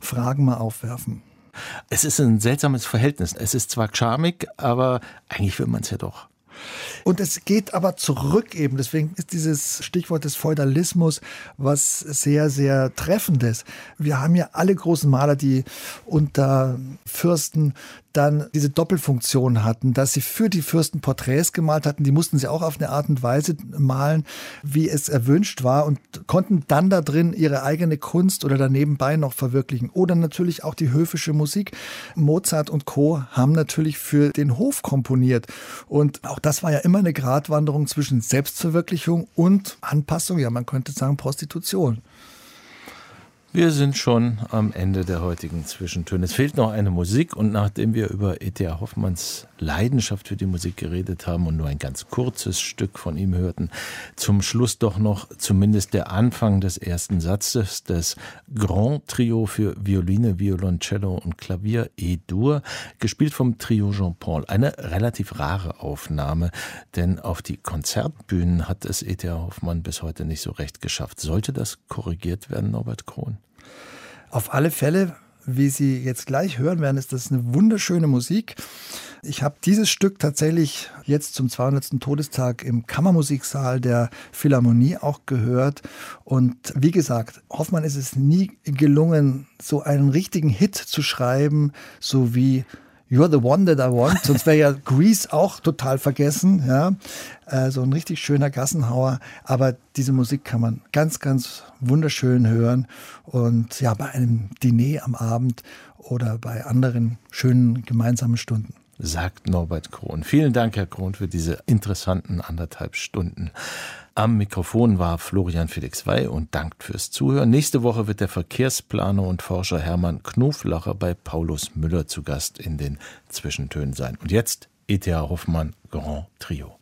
Fragen mal aufwerfen. Es ist ein seltsames Verhältnis. Es ist zwar charmig, aber eigentlich will man es ja doch. Und es geht aber zurück eben. Deswegen ist dieses Stichwort des Feudalismus was sehr, sehr treffendes. Wir haben ja alle großen Maler, die unter Fürsten dann diese Doppelfunktion hatten, dass sie für die Fürsten Porträts gemalt hatten. Die mussten sie auch auf eine Art und Weise malen, wie es erwünscht war und konnten dann da drin ihre eigene Kunst oder danebenbei noch verwirklichen. Oder natürlich auch die höfische Musik. Mozart und Co. haben natürlich für den Hof komponiert. Und auch das war ja immer eine Gratwanderung zwischen Selbstverwirklichung und Anpassung. Ja, man könnte sagen Prostitution. Wir sind schon am Ende der heutigen Zwischentöne. Es fehlt noch eine Musik und nachdem wir über E.T.A. Hoffmanns Leidenschaft für die Musik geredet haben und nur ein ganz kurzes Stück von ihm hörten, zum Schluss doch noch zumindest der Anfang des ersten Satzes des Grand Trio für Violine, Violoncello und Klavier E-Dur, gespielt vom Trio Jean-Paul. Eine relativ rare Aufnahme, denn auf die Konzertbühnen hat es E.T.A. Hoffmann bis heute nicht so recht geschafft. Sollte das korrigiert werden, Norbert Krohn? Auf alle Fälle, wie Sie jetzt gleich hören werden, ist das eine wunderschöne Musik. Ich habe dieses Stück tatsächlich jetzt zum 200. Todestag im Kammermusiksaal der Philharmonie auch gehört. Und wie gesagt, Hoffmann ist es nie gelungen, so einen richtigen Hit zu schreiben, so wie You're the one that I want. Sonst wäre ja Grease auch total vergessen. Ja, äh, so ein richtig schöner Gassenhauer. Aber diese Musik kann man ganz, ganz wunderschön hören. Und ja, bei einem Diner am Abend oder bei anderen schönen gemeinsamen Stunden sagt Norbert Krohn. Vielen Dank, Herr Krohn, für diese interessanten anderthalb Stunden. Am Mikrofon war Florian Felix Wey und dankt fürs Zuhören. Nächste Woche wird der Verkehrsplaner und Forscher Hermann Knoflacher bei Paulus Müller zu Gast in den Zwischentönen sein. Und jetzt E.T.A. Hoffmann Grand Trio.